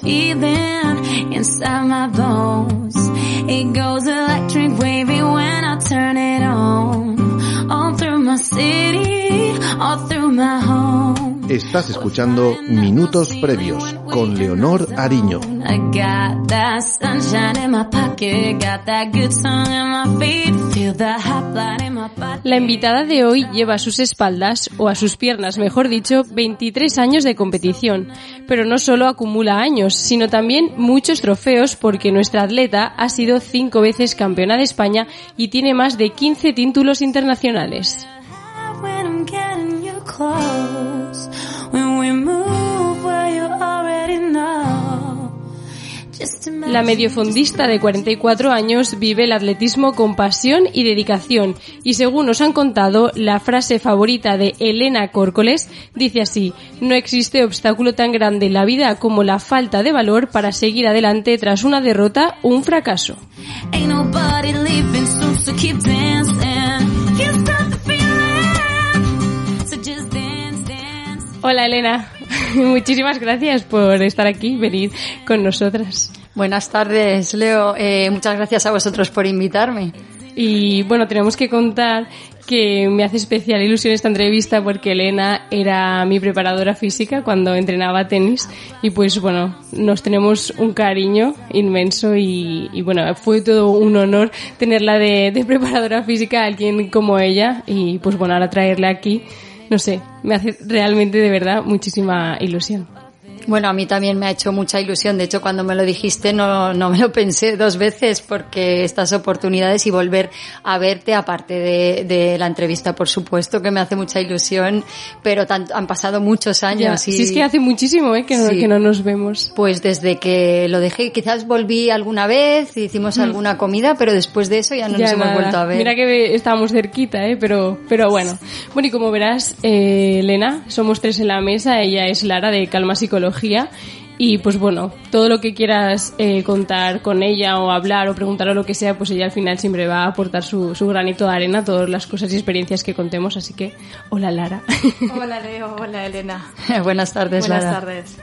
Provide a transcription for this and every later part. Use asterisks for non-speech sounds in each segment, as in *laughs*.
Feeling inside my bones. It goes electric wavy when I turn it on. All through my city, Estás escuchando Minutos Previos con Leonor Ariño. La invitada de hoy lleva a sus espaldas, o a sus piernas mejor dicho, 23 años de competición. Pero no solo acumula años, sino también muchos trofeos porque nuestra atleta ha sido cinco veces campeona de España y tiene más de 15 títulos internacionales. When I'm getting you close, La mediofondista de 44 años vive el atletismo con pasión y dedicación. Y según nos han contado, la frase favorita de Elena Córcoles dice así, no existe obstáculo tan grande en la vida como la falta de valor para seguir adelante tras una derrota o un fracaso. Hola Elena, *laughs* muchísimas gracias por estar aquí, venir con nosotras. Buenas tardes, Leo. Eh, muchas gracias a vosotros por invitarme. Y bueno, tenemos que contar que me hace especial ilusión esta entrevista porque Elena era mi preparadora física cuando entrenaba tenis y pues bueno, nos tenemos un cariño inmenso y, y bueno, fue todo un honor tenerla de, de preparadora física a alguien como ella y pues bueno, ahora traerla aquí, no sé, me hace realmente de verdad muchísima ilusión. Bueno, a mí también me ha hecho mucha ilusión. De hecho, cuando me lo dijiste no, no me lo pensé dos veces porque estas oportunidades y volver a verte, aparte de, de la entrevista, por supuesto, que me hace mucha ilusión, pero tan- han pasado muchos Ya, años. y, Si es que hace muchísimo ¿eh? que, no, Sí. que no nos vemos. Pues desde que lo dejé, quizás volví alguna vez, hicimos alguna comida, pero después de eso ya no Mm. Ya nos hemos nada. vuelto a ver. Mira que estábamos cerquita, ¿eh? pero, pero bueno. Bueno, y como verás, eh, Elena, somos tres en la mesa. Ella es Lara de Calma Psicología. Y pues bueno, todo lo que quieras eh, contar con ella o hablar o preguntar o lo que sea, pues ella al final siempre va a aportar su, su granito de arena, todas las cosas y experiencias que contemos. Así que, hola Lara. *laughs* Hola Leo, hola Elena. *laughs* Buenas tardes, Buenas Lara. tardes.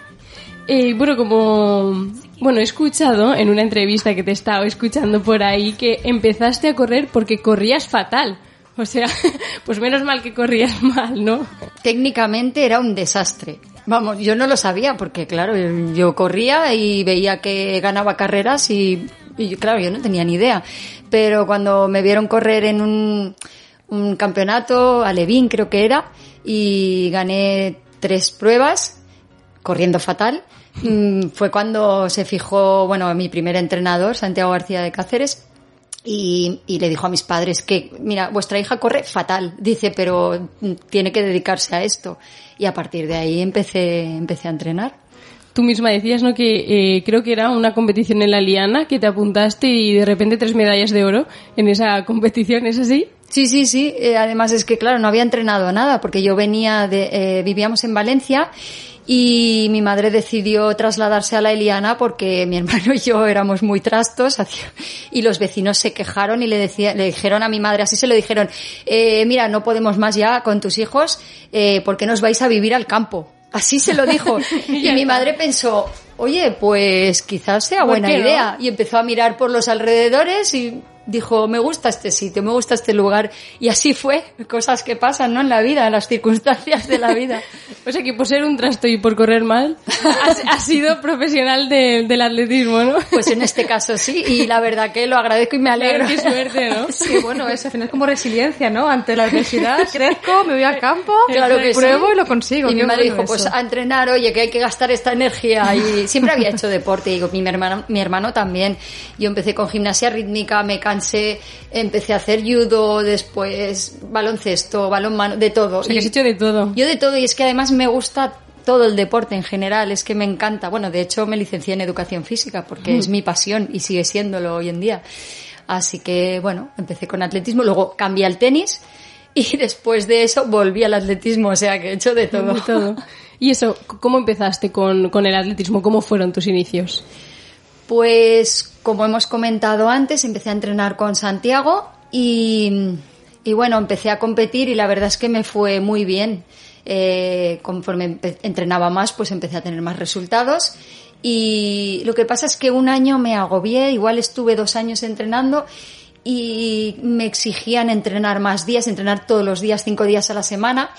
Eh, bueno, como bueno, he escuchado en una entrevista que te he estado escuchando por ahí que empezaste a correr porque corrías fatal. O sea, *laughs* pues menos mal que corrías mal, ¿no? técnicamente era un desastre. Vamos, yo no lo sabía porque, claro, yo corría y veía que ganaba carreras y, claro, yo no tenía ni idea. Pero cuando me vieron correr en un, un campeonato, a Levín creo que era, y gané tres pruebas, corriendo fatal, mm, fue cuando se fijó, bueno, mi primer entrenador, Santiago García de Cáceres, y, le dijo a mis padres que, mira, vuestra hija corre fatal, dice, pero tiene que dedicarse a esto. Y a partir de ahí empecé, empecé a entrenar. Tú misma decías, ¿no? Que eh, creo que era una competición en la Liana, que te apuntaste y de repente tres medallas de oro en esa competición, ¿es así? Sí, sí, sí. Eh, además es que, claro, no había entrenado nada porque yo venía de, eh, vivíamos en Valencia y mi madre decidió trasladarse a la Eliana porque mi *laughs* hermano y yo éramos muy trastos y los vecinos se quejaron y le, decía, le dijeron a mi madre, así se lo dijeron, eh, mira, no podemos más ya con tus hijos, eh, ¿por qué nos vais a vivir al campo? Así se lo dijo. *laughs* y mi madre pensó, oye, pues quizás sea ¿Por buena no? idea. Y empezó a mirar por los alrededores y dijo, me gusta este sitio, me gusta este lugar. Y así fue, cosas que pasan, ¿no? En la vida, en las circunstancias de la vida. *laughs* O sea que por ser un trasto y por correr mal, has, has sido profesional de- del atletismo, ¿no? Pues en este caso sí, y la verdad que lo agradezco y me alegro. Qué suerte, ¿no? *laughs* Sí, bueno, es al final como resiliencia, ¿no? Ante la adversidad, *laughs* crezco, me voy al campo, Claro que sí. pruebo y lo consigo. Y mi madre bueno dijo, pues eso. a entrenar, oye, que hay que gastar esta energía. Y siempre había hecho deporte, digo, mi hermano, mi hermano también. Yo empecé con gimnasia rítmica, empecé a hacer judo, después baloncesto, balonmano, de todo. O sea, que has hecho de todo. yo de todo, y es que además me gusta todo el deporte en general, es que me encanta. Bueno, de hecho me licencié en educación física porque es mi pasión y sigue siéndolo hoy en día. Así que, bueno, empecé con atletismo, luego cambié al tenis y *laughs* después de eso volví al atletismo, o sea que he hecho de todo. De todo. *laughs* Y eso, ¿cómo empezaste con, con el atletismo? ¿Cómo fueron tus inicios? Pues, como hemos comentado antes, empecé a entrenar con Santiago y, y bueno, empecé a competir y la verdad es que me fue muy bien. Eh, conforme entrenaba más, pues empecé a tener más resultados. Y lo que pasa es que un año me agobié, igual estuve dos años entrenando y me exigían entrenar más días, entrenar todos los días, cinco días a la semana.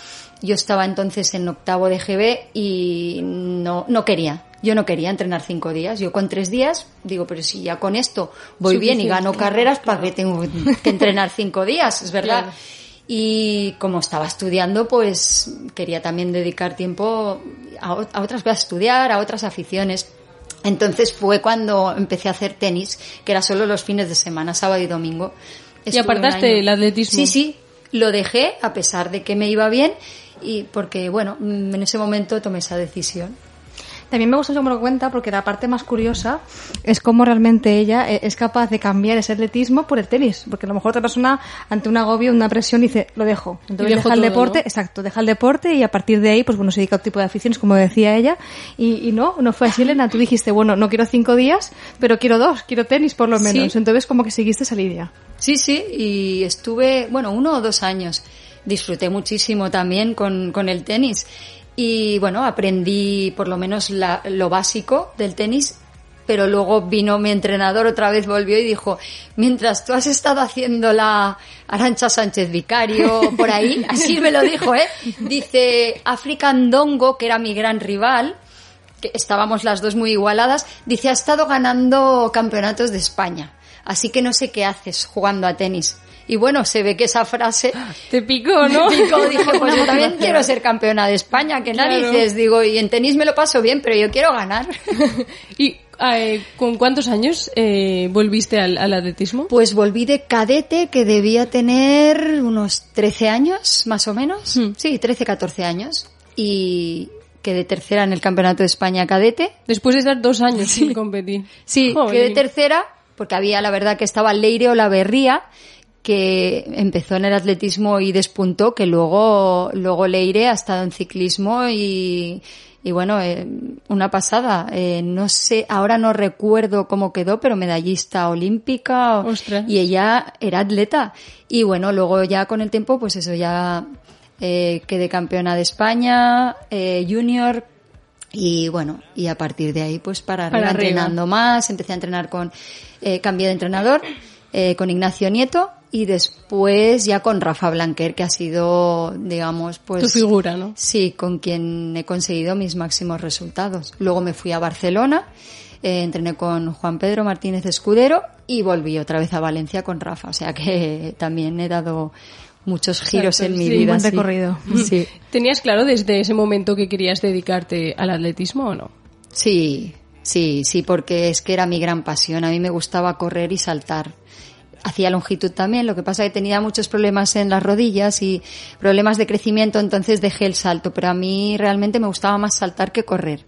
Yo estaba entonces en octavo de GB y no, no quería. Yo no quería entrenar cinco días. Yo con tres días digo, pero si ya con esto voy bien y gano carreras, ¿para qué tengo que entrenar cinco días? Es verdad. Claro. Y como estaba estudiando, pues quería también dedicar tiempo a, otras cosas, a estudiar, a otras aficiones. Entonces fue cuando empecé a hacer tenis, que era solo los fines de semana, sábado y domingo. ¿Y Estuve apartaste el atletismo? Sí, sí, lo dejé a pesar de que me iba bien y porque, bueno, en ese momento tomé esa decisión. También me gusta cómo lo cuenta porque la parte más curiosa es cómo realmente ella eh, es capaz de cambiar ese atletismo por el tenis. Porque a lo mejor otra persona ante un agobio, una presión dice, lo dejo. Entonces deja el deporte, ¿no? exacto, deja el deporte y a partir de ahí pues bueno se dedica a otro tipo de aficiones como decía ella. Y, y no, no fue así Elena, tú dijiste, bueno, no quiero cinco días, pero quiero dos, quiero tenis por lo menos. Sí. Entonces como que seguiste esa línea. Sí, sí, y estuve, bueno, uno o dos años. Disfruté muchísimo también con, con el tenis. Y bueno, aprendí por lo menos la- lo básico del tenis, pero luego vino mi entrenador otra vez, volvió y dijo, mientras tú has estado haciendo la Arancha Sánchez Vicario por ahí, *laughs* así me lo dijo, ¿eh? Dice, African Dongo, que era mi gran rival, que estábamos las dos muy igualadas, dice, ha estado ganando campeonatos de España. Así que no sé qué haces jugando a tenis. Y bueno, se ve que esa frase *laughs* Te picó, ¿no? me picó. Dije, pues yo también *laughs* quiero ser campeona de España, que Claro. narices. Digo, y en tenis me lo paso bien, pero yo quiero ganar. *laughs* ¿Y eh, con cuántos años eh, volviste al, al atletismo? Pues volví de cadete, que debía tener unos 13 años, más o menos. Hmm. Sí, 13, 14 años. Y quedé tercera en el Campeonato de España cadete. Después de estar dos años sin competir. Sí, Jolín. quedé tercera porque había, la verdad, que estaba Leire Olaverría, que empezó en el atletismo y despuntó, que luego, luego Leire ha estado en ciclismo y, y bueno, eh, una pasada. Eh, no sé, ahora no recuerdo cómo quedó, pero medallista olímpica. o- Ostras. Y ella era atleta. Y bueno, luego ya con el tiempo, pues eso, ya eh, quedé campeona de España, eh, junior, y bueno, y a partir de ahí, pues para Para arriba. entrenando más, empecé a entrenar con, eh, cambié de entrenador, eh, con Ignacio Nieto y después ya con Rafa Blanquer, que ha sido, digamos, pues... Tu figura, ¿no? Sí, con quien he conseguido mis máximos resultados. Luego me fui a Barcelona, eh, entrené con Juan Pedro Martínez Escudero y volví otra vez a Valencia con Rafa. O sea que *laughs* también he dado muchos giros Exacto, en mi sí, vida. buen sí. recorrido. *laughs* Sí. ¿Tenías claro desde ese momento que querías dedicarte al atletismo o no? Sí, sí, sí, porque es que era mi gran pasión. A mí me gustaba correr y saltar. Hacía longitud también, lo que pasa es que tenía muchos problemas en las rodillas y problemas de crecimiento, entonces dejé el salto, pero a mí realmente me gustaba más saltar que correr.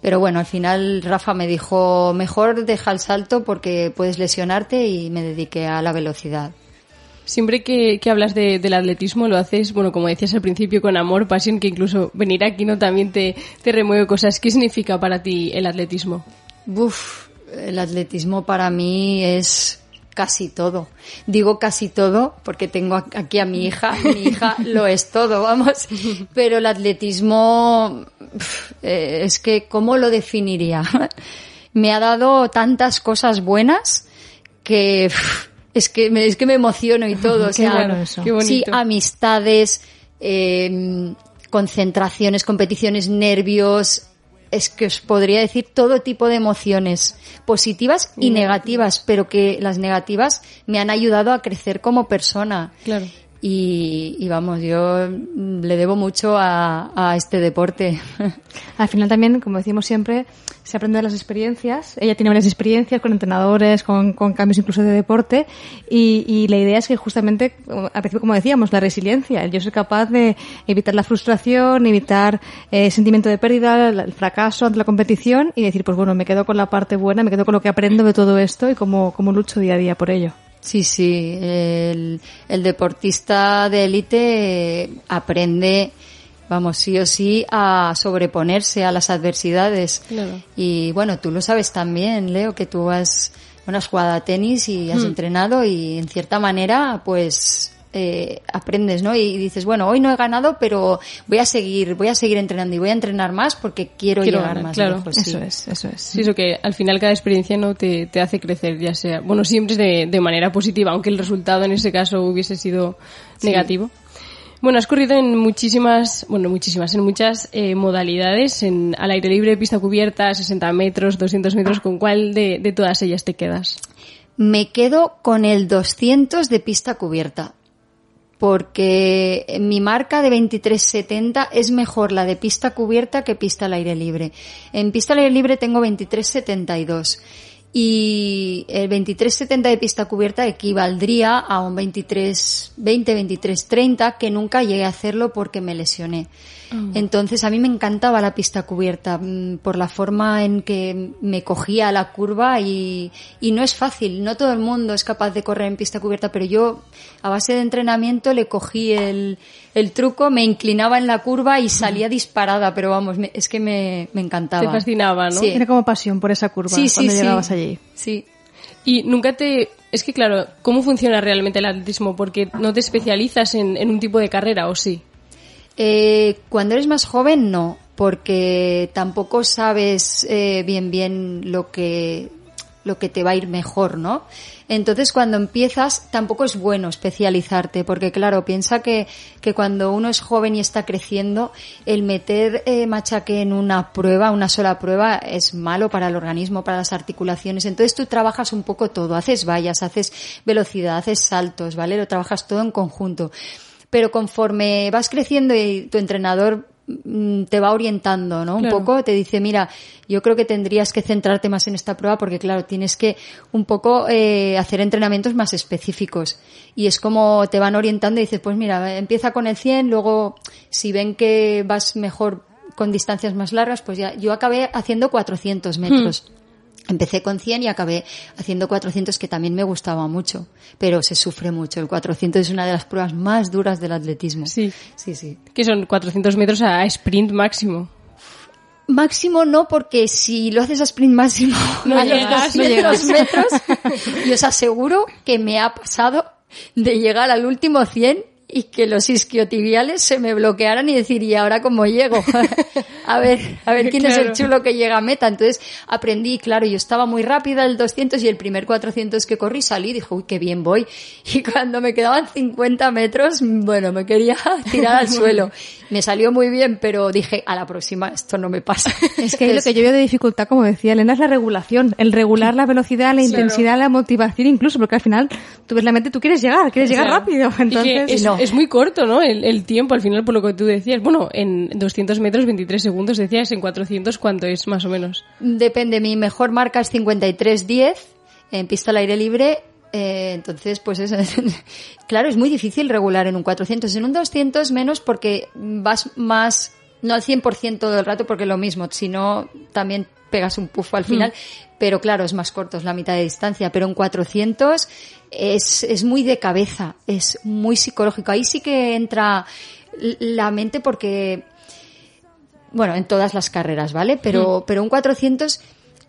Pero bueno, al final Rafa me dijo, mejor deja el salto porque puedes lesionarte y me dediqué a la velocidad. Siempre que, que hablas de- del atletismo lo haces, bueno, como decías al principio, con amor, pasión, que incluso venir aquí no también te, te remueve cosas. ¿Qué significa para ti el atletismo? El atletismo para mí es casi todo. Digo casi todo porque tengo aquí a mi hija. Mi hija *laughs* lo es todo, vamos. Pero el atletismo eh, es que, ¿cómo lo definiría? *laughs* Me ha dado tantas cosas buenas que es que me, es que me emociono y todo. *laughs* O sea, bueno eso. Qué bonito. Sí, amistades, eh, concentraciones, competiciones, nervios. Es que os podría decir todo tipo de emociones, positivas y negativas, pero que las negativas me han ayudado a crecer como persona. Claro. Y, y vamos, yo le debo mucho a, a este deporte. *laughs* Al final también, como decimos siempre, se aprende de las experiencias. Ella tiene varias experiencias con entrenadores, con, con cambios incluso de deporte y, y la idea es que justamente, al principio como decíamos, la resiliencia, el yo ser capaz de evitar la frustración, evitar eh, el sentimiento de pérdida, el fracaso ante la competición y decir, pues bueno, me quedo con la parte buena, me quedo con lo que aprendo de todo esto y cómo, cómo lucho día a día por ello. Sí, sí, el, el deportista de élite aprende, vamos, sí o sí, a sobreponerse a las adversidades. Claro. Y bueno, tú lo sabes también, Leo, que tú has, bueno, has jugado a tenis y has entrenado y en cierta manera, pues, eh, aprendes, ¿no? Y dices, bueno, hoy no he ganado, pero voy a seguir, voy a seguir entrenando y voy a entrenar más porque quiero, Quiero llegar ganar, más claro. lejos. sí. Eso es, eso es. Sí, eso que al final cada experiencia no te, te hace crecer, ya sea, bueno, siempre es de, de manera positiva, aunque el resultado en ese caso hubiese sido negativo. Bueno, has corrido en muchísimas, bueno, muchísimas, en muchas eh, modalidades, en al aire libre, pista cubierta, 60 metros, 200 metros, ¿con cuál de, de todas ellas te quedas? Me quedo con el 200 de pista cubierta. Porque mi marca de 23.70 es mejor la de pista cubierta que pista al aire libre. En pista al aire libre tengo 23.72 y el 23.70 de pista cubierta equivaldría a un 23, 20, 23.30 que nunca llegué a hacerlo porque me lesioné. Entonces a mí me encantaba la pista cubierta mm, por la forma en que me cogía la curva y, y no es fácil, no todo el mundo es capaz de correr en pista cubierta, pero yo a base de entrenamiento le cogí el, el truco, me inclinaba en la curva y salía disparada, pero vamos, me- es que me, me encantaba. Te fascinaba, ¿no? Sí. Tiene como pasión por esa curva sí, cuando sí. llegabas allí. Sí. Y nunca te... Es que claro, ¿cómo funciona realmente el atletismo? Porque no te especializas en, en un tipo de carrera, ¿o sí? Eh, cuando eres más joven, no, porque tampoco sabes eh, bien bien lo que lo que te va a ir mejor, ¿no? Entonces, cuando empiezas, tampoco es bueno especializarte, porque claro, piensa que, que cuando uno es joven y está creciendo, el meter eh, machaque en una prueba, una sola prueba, es malo para el organismo, para las articulaciones. Entonces, tú trabajas un poco todo, haces vallas, haces velocidad, haces saltos, ¿vale? Lo trabajas todo en conjunto pero conforme vas creciendo y tu entrenador mm, te va orientando, ¿no? Un poco te dice, mira, yo creo que tendrías que centrarte más en esta prueba porque, claro, tienes que un poco eh, hacer entrenamientos más específicos. Y es como te van orientando y dices, pues mira, empieza con el 100, luego si ven que vas mejor con distancias más largas, pues ya, yo acabé haciendo 400 metros. Empecé con 100 y acabé haciendo 400 que también me gustaba mucho, pero se sufre mucho. El 400 es una de las pruebas más duras del atletismo. Sí. Sí, sí. Que son 400 metros a sprint máximo. Máximo no, porque si lo haces a sprint máximo *laughs* No a los llegas, no 200 metros, *laughs* y os aseguro que me ha pasado de llegar al último 100 y que los isquiotibiales se me bloquearan y decir, ¿y ahora cómo llego? *laughs* a ver, a ver quién es el chulo que llega a meta. Entonces aprendí, claro, yo estaba muy rápida el 200 y el primer 400 que corrí salí y dije, uy, qué bien voy. Y cuando me quedaban 50 metros, bueno, me quería *laughs* tirar al *laughs* suelo. Me salió muy bien, pero dije, a la próxima esto no me pasa. Es que lo que yo veo de dificultad, como decía Elena, es la regulación. El regular la velocidad, la intensidad, la motivación incluso, porque al final tú ves la mente, tú quieres llegar, quieres llegar Claro. rápido. Y que Entonces, es, no. Es muy corto, ¿no? El, el tiempo, al final, por lo que tú decías. Bueno, en 200 metros, 23 segundos, decías, en 400, ¿cuánto es más o menos? Depende, mi mejor marca es 53.10 en pista al aire libre. eh, entonces, pues es, *laughs* claro, es muy difícil regular en un 400. En un 200 menos porque vas más, no al 100% del rato porque es lo mismo, sino también pegas un pufo al final. Pero claro, es más corto, es la mitad de distancia. Pero en 400 es, es muy de cabeza, es muy psicológico. Ahí sí que entra la mente porque bueno, en todas las carreras, ¿vale? Pero, pero un 400,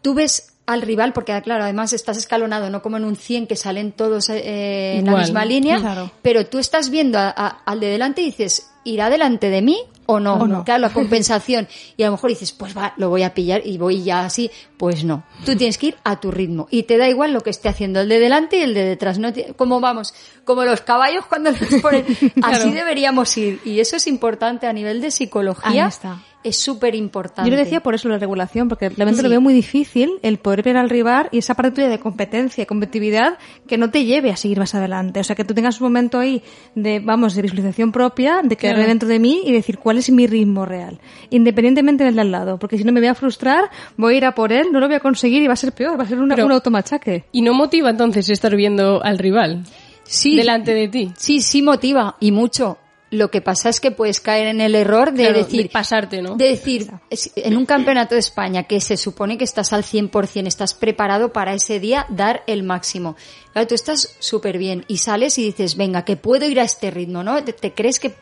tú ves al rival, porque claro, además estás escalonado, no como en un 100 que salen todos eh, en la misma línea, Claro. pero tú estás viendo a- a- al de delante y dices, ¿irá delante de mí o no? O no. Claro, la *laughs* compensación. y a lo mejor dices, pues va, lo voy a pillar y voy ya así. Pues no. Tú tienes que ir a tu ritmo. Y te da igual lo que esté haciendo el de delante y el de detrás. No te- como vamos, como los caballos cuando los ponen. *laughs* Así deberíamos ir. Y eso es importante a nivel de psicología Ahí está. Es súper importante. Yo le decía por eso la regulación, porque realmente lo veo muy difícil el poder ver al rival y esa parte tuya de competencia, competitividad, que no te lleve a seguir más adelante. O sea, que tú tengas un momento ahí de, vamos, de visualización propia, de quedarme Claro. dentro de mí y decir cuál es mi ritmo real, independientemente del de al lado. Porque si no me voy a frustrar, voy a ir a por él, no lo voy a conseguir y va a ser peor, va a ser una- Pero- un automachaque. ¿Y no motiva entonces estar viendo al rival Sí, delante de ti? Sí, sí motiva y mucho. Lo que pasa es que puedes caer en el error de Claro, decir, de pasarte, ¿no? de decir, en un campeonato de España que se supone que estás al 100%, estás preparado para ese día dar el máximo. Claro, tú estás súper bien y sales y dices, venga, que puedo ir a este ritmo, ¿no? Te, te crees que...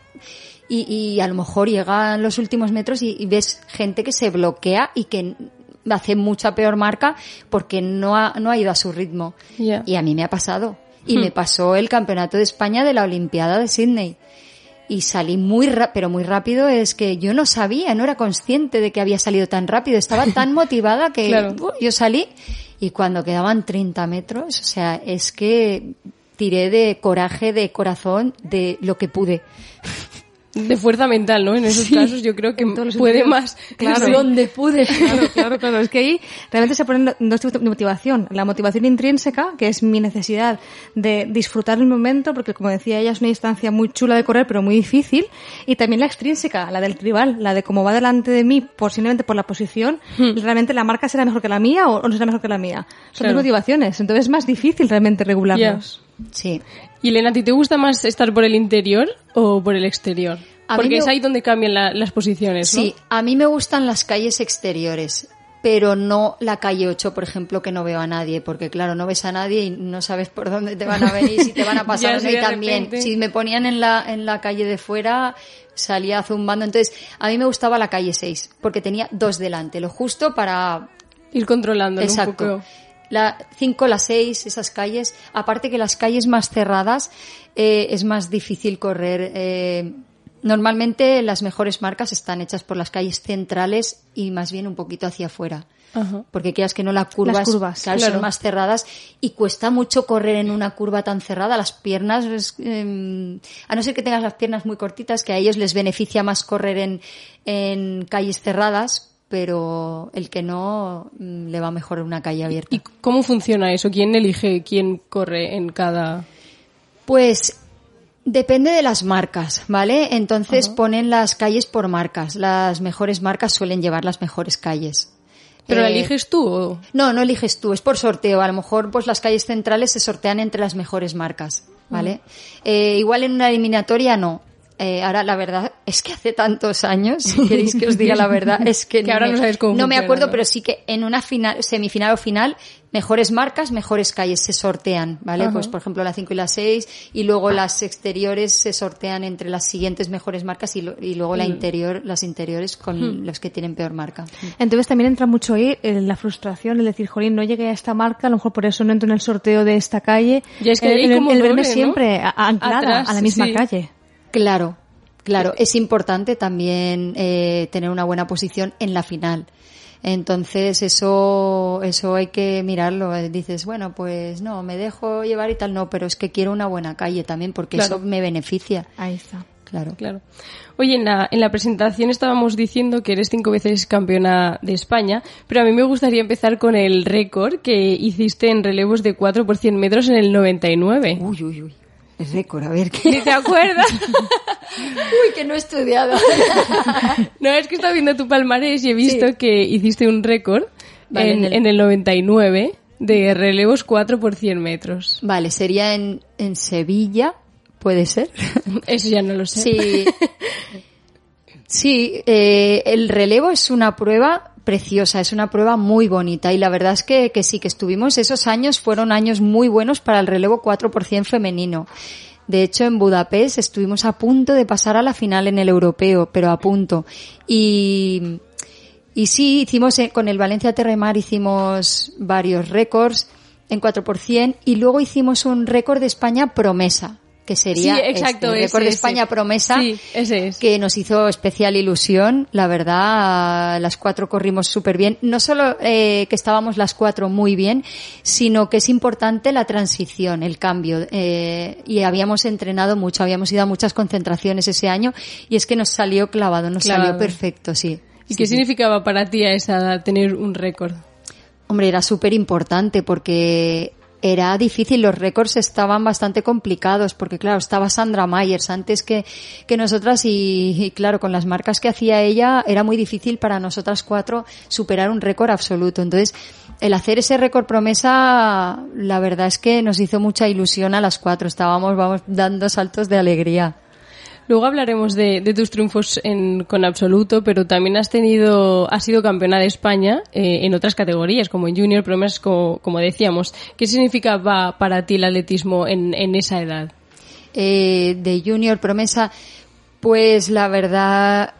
Y, y a lo mejor llegan los últimos metros y, y ves gente que se bloquea y que hace mucha peor marca porque no ha, no ha ido a su ritmo. Y a mí me ha pasado. Y Hmm. me pasó el campeonato de España de la Olimpiada de Sydney. Y salí muy rápido, pero muy rápido es que yo no sabía, no era consciente de que había salido tan rápido. Estaba tan *laughs* motivada que Claro. uh, yo salí y cuando quedaban 30 metros, o sea, es que tiré de coraje, de corazón, de lo que pude. De fuerza mental, ¿no? En esos casos yo creo que puede sentidos. más. *laughs* Claro. Sí. Donde pude. Claro, claro, claro. Es que ahí realmente se ponen dos tipos de motivación. La motivación intrínseca, que es mi necesidad de disfrutar el momento, porque como decía ella, es una distancia muy chula de correr, pero muy difícil. Y también la extrínseca, la del rival, la de cómo va delante de mí, posiblemente por la posición, realmente la marca será mejor que la mía o no será mejor que la mía. Son Claro. dos motivaciones. Entonces es más difícil realmente regularlos. Sí. Y Elena, ¿a ti te gusta más estar por el interior o por el exterior? A Porque me- es ahí donde cambian la- las posiciones, ¿no? Sí, a mí me gustan las calles exteriores, pero no la calle 8, por ejemplo, que no veo a nadie, porque claro, no ves a nadie y no sabes por dónde te van a venir, si te van a *laughs* pasar sí, y también, repente. si me ponían en la, en la calle de fuera, salía zumbando. Entonces, a mí me gustaba la calle 6, porque tenía dos delante, lo justo para Ir controlando un Exacto. poco. La 5, la 6, esas calles. Aparte que las calles más cerradas eh, es más difícil correr. eh, normalmente las mejores marcas están hechas por las calles centrales y más bien un poquito hacia afuera. Ajá. Porque quieras que no las curvas, Las curvas, claro, claro. son más cerradas y cuesta mucho correr en una curva tan cerrada. Las piernas, es, eh, a no ser que tengas las piernas muy cortitas, que a ellos les beneficia más correr en, en calles cerradas, pero el que no mm, le va mejor en una calle abierta. ¿Y cómo funciona eso? ¿Quién elige quién corre en cada...? Pues depende de las marcas, ¿vale? Entonces ponen las calles por marcas. Las mejores marcas suelen llevar las mejores calles. ¿Pero la Eh, eliges tú o...? No, no eliges tú, es por sorteo. A lo mejor pues las calles centrales se sortean entre las mejores marcas, ¿vale? Eh, igual en una eliminatoria no. Eh, ahora la verdad es que hace tantos años, si queréis que os diga la verdad, *laughs* es que, Que ahora me- no sabes cómo no me acuerdo, ¿no? pero sí que en una final, semifinal o final, mejores marcas, mejores calles se sortean, ¿vale? Ajá. Pues por ejemplo la 5 y la 6 y luego las exteriores se sortean entre las siguientes mejores marcas y, lo- y luego Mm. la interior, las interiores con los que tienen peor marca. Entonces también entra mucho ahí eh, la frustración, el decir, jolín, no llegué a esta marca, a lo mejor por eso no entro en el sorteo de esta calle. Ya es que el, verme ¿no? siempre a- anclada Atrás, a la misma sí. calle. Claro, claro. Es importante también eh, tener una buena posición en la final. Entonces eso, eso hay que mirarlo. Eh, Dices, bueno, pues no, me dejo llevar y tal, no, pero es que quiero una buena calle también porque Claro. eso me beneficia. Ahí está. Claro. Claro. Oye, en la, en la presentación estábamos diciendo que eres cinco veces campeona de España, pero a mí me gustaría empezar con el récord que hiciste en relevos de 4 por 100 metros en el 99. Uy, uy, uy. Es récord, a ver ¿Ni qué. te acuerdas? *laughs* Uy, que no he estudiado. *laughs* no, es que estaba viendo tu palmarés y he visto Sí. que hiciste un récord Vale, en, en el- en el 99 de relevos 4 por 100 metros. vale, sería en, en Sevilla, puede ser. *laughs* Eso ya no lo sé. Sí. Sí, eh, el relevo es una prueba preciosa, es una prueba muy bonita y la verdad es que, que sí, que estuvimos, esos años fueron años muy buenos para el relevo 4% femenino. De hecho, en Budapest estuvimos a punto de pasar a la final en el europeo, pero a punto. Y, y sí, hicimos eh, con el Valencia Terremar hicimos varios récords en 4% y luego hicimos un récord de España promesa, que sería Sí, exacto, este, ese, récord de ese. España promesa Sí, ese es. que nos hizo especial ilusión. La verdad, las cuatro corrimos súper bien. No solo eh, que estábamos las cuatro muy bien, sino que es importante la transición, el cambio. Eh, y habíamos entrenado mucho, habíamos ido a muchas concentraciones ese año y es que nos salió clavado, nos Clavado. salió perfecto, sí. ¿Y qué significaba para ti a esa edad tener un récord? Hombre, era súper importante porque era difícil, los récords estaban bastante complicados porque claro, estaba Sandra Myers antes que, que nosotras y, y, claro, con las marcas que hacía ella era muy difícil para nosotras cuatro superar un récord absoluto. Entonces, el hacer ese récord promesa, la verdad es que nos hizo mucha ilusión a las cuatro. Estábamos, vamos, dando saltos de alegría. Luego hablaremos de, tus triunfos con absoluto, pero también has tenido, has sido campeona de España eh, en otras categorías, como en junior, promesas, como, decíamos. ¿Qué significaba para ti el atletismo en, en esa edad? Eh, de junior promesa, pues la verdad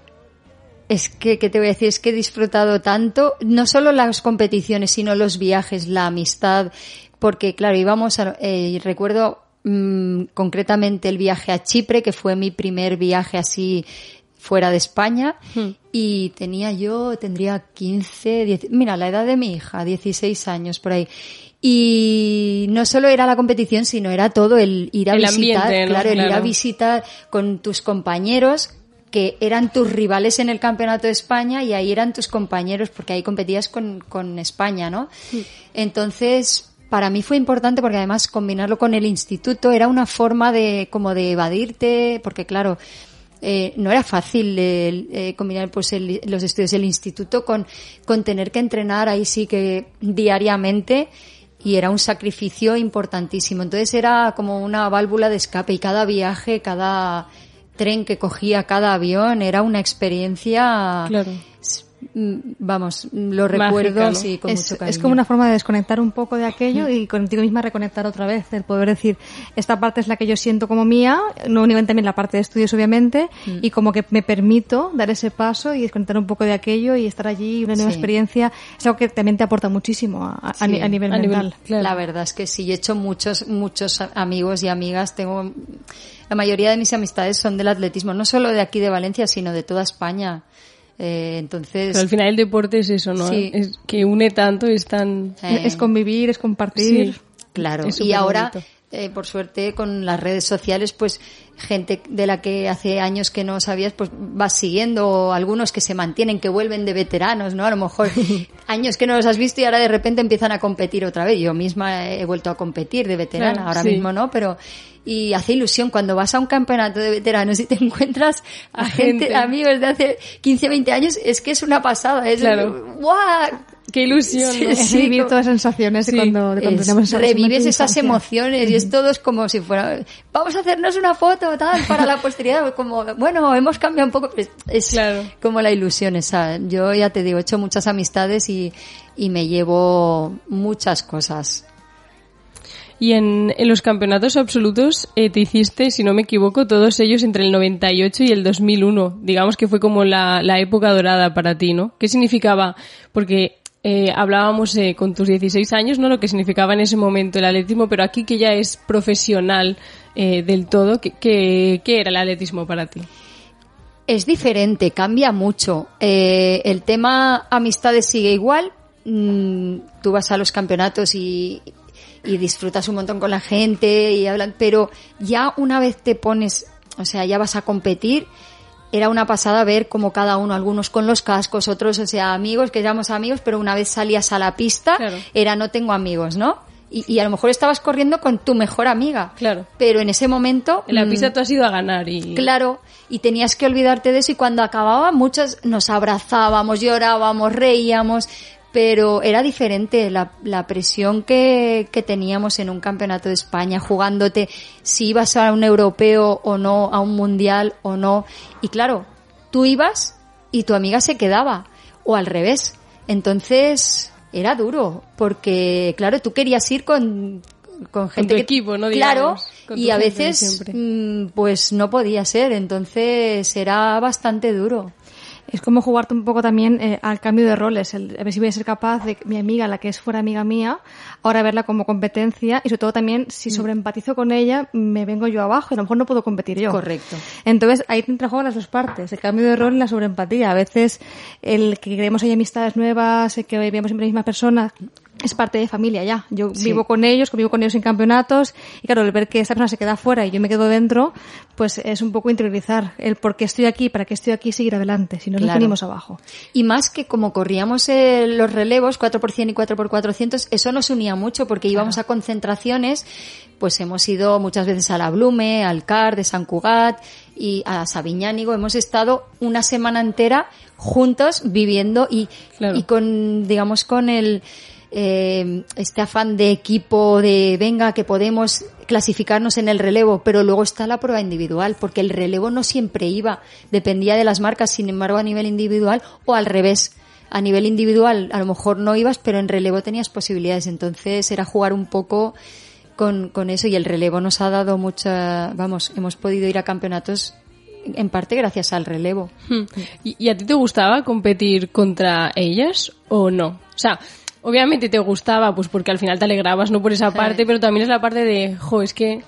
es que, ¿qué te voy a decir? Es que he disfrutado tanto, no solo las competiciones, sino los viajes, la amistad, porque claro, íbamos a, eh, recuerdo mmm, concretamente el viaje a Chipre, que fue mi primer viaje así fuera de España hmm. y tenía yo, tendría 15, 10, mira, la edad de mi hija, 16 años por ahí. Y no solo era la competición, sino era todo el ir a el visitar, claro, el ir a visitar con tus compañeros que eran tus rivales en el campeonato de España y ahí eran tus compañeros porque ahí competías con, con España, ¿no? Entonces, para mí fue importante porque además combinarlo con el instituto era una forma de como de evadirte, porque claro, eh, no era fácil eh, combinar pues el- los estudios del instituto con, con tener que entrenar ahí sí que diariamente y era un sacrificio importantísimo. Entonces era como una válvula de escape y cada viaje, cada tren que cogía, cada avión era una experiencia, Claro. Mm, vamos, lo Mágica, recuerdo ¿no? sí, con es, mucho cariño. es como una forma de desconectar un poco de aquello y contigo misma reconectar otra vez. El poder decir, esta parte es la que yo siento como mía, no únicamente también la parte de estudios, obviamente, Mm. y como que me permito dar ese paso y desconectar un poco de aquello y estar allí, una nueva Sí. experiencia. Es algo que también te aporta muchísimo a, a- a Sí, ni- a nivel a nivel- mental. claro. La verdad es que sí, he hecho muchos, muchos amigos y amigas. Tengo, la mayoría de mis amistades son del atletismo, no solo de aquí de Valencia, sino de toda España. Eh, entonces, Pero al final el deporte es eso, ¿no? Sí. Es que une tanto, es tan... eh, Es convivir, es compartir. Sí. Claro, Es y ahora, eh, por suerte, con las redes sociales, pues gente de la que hace años que no sabías, pues vas siguiendo, o algunos que se mantienen, que vuelven de veteranos, ¿no? A lo mejor *laughs* años que no los has visto y ahora de repente empiezan a competir otra vez. Yo misma he vuelto a competir de veterana, Claro, ahora sí. mismo no, pero y hace ilusión cuando vas a un campeonato de veteranos y te *laughs* encuentras a, gente, gente. amigos de hace 15, 20 años, es que es una pasada, es Claro. ¡guau! ¡Qué ilusión! Sí, ¿no? Es sí, vivir todas las sensaciones de cuando, de cuando es- tenemos esa- revives esa esas emociones y es todo es como si fuera vamos a hacernos una foto tal para la posteridad como bueno hemos cambiado un poco es, es Claro. como la ilusión esa yo ya te digo he hecho muchas amistades y, y me llevo muchas cosas Y en, en los campeonatos absolutos eh, te hiciste, si no me equivoco, todos ellos entre el 98 y el 2001. Digamos que fue como la, la época dorada para ti, ¿no? ¿Qué significaba? Porque eh, hablábamos eh, con tus 16 años, ¿no? Lo que significaba en ese momento el atletismo, pero aquí que ya es profesional del todo, ¿qué, qué, qué era el atletismo para ti? Es diferente, cambia mucho. El tema amistades sigue igual. Mm, tú vas a los campeonatos y, y disfrutas un montón con la gente y hablan, pero ya una vez te pones, o sea, ya vas a competir, era una pasada ver como cada uno, algunos con los cascos, otros, o sea, amigos, que éramos amigos, pero una vez salías a la pista, Claro. era no tengo amigos, ¿no? Y, y a lo mejor estabas corriendo con tu mejor amiga. Claro. Pero en ese momento. En la mm, pista tú has ido a ganar y... Claro, y tenías que olvidarte de eso y cuando acababa muchos nos abrazábamos, llorábamos, reíamos, pero era diferente la, la presión que, que teníamos en un campeonato de España, jugándote si ibas a un europeo o no, a un mundial o no. Y claro, tú ibas y tu amiga se quedaba, o al revés. Entonces era duro, porque claro, tú querías ir con, con gente tu que- equipo, ¿no? Claro, Digamos, con y a veces mm, pues no podía ser, entonces era bastante duro. Es como jugarte un poco también eh, al cambio de roles, el, a ver si voy a ser capaz de que mi amiga, la que es fuera amiga mía, ahora verla como competencia y sobre todo también si Mm. sobreempatizo con ella, me vengo yo abajo y a lo mejor no puedo competir yo. Correcto. Entonces ahí te entra en juego las dos partes, el cambio de rol y la sobreempatía. A veces el que creemos hay amistades nuevas, el que veamos siempre la misma persona, es parte de familia ya. Yo Sí. vivo con ellos, convivo con ellos en campeonatos y claro, el ver que esta persona se queda fuera y yo me quedo dentro, pues es un poco interiorizar el por qué estoy aquí, para qué estoy aquí, seguir adelante, si no nos Claro. venimos abajo. Y más que como corríamos eh, los relevos 4x100 y 4x400, eso nos unía mucho porque íbamos a concentraciones, pues hemos ido muchas veces a la Blume, al CAR de San Cugat y a Sabiñánigo, hemos estado una semana entera juntos viviendo y, Claro. y con, digamos, con el, eh, este afán de equipo, de venga, que podemos clasificarnos en el relevo, pero luego está la prueba individual, porque el relevo no siempre iba, dependía de las marcas, sin embargo, a nivel individual o al revés. A nivel individual, a lo mejor no ibas, pero en relevo tenías posibilidades. Entonces era jugar un poco con, con eso y el relevo nos ha dado mucha, vamos, hemos podido ir a campeonatos en parte gracias al relevo. Hmm. ¿Y, a ti te gustaba competir contra ellas o no? O sea, obviamente te gustaba, pues porque al final te alegrabas, no por esa parte, pero también es la parte de, jo, es que,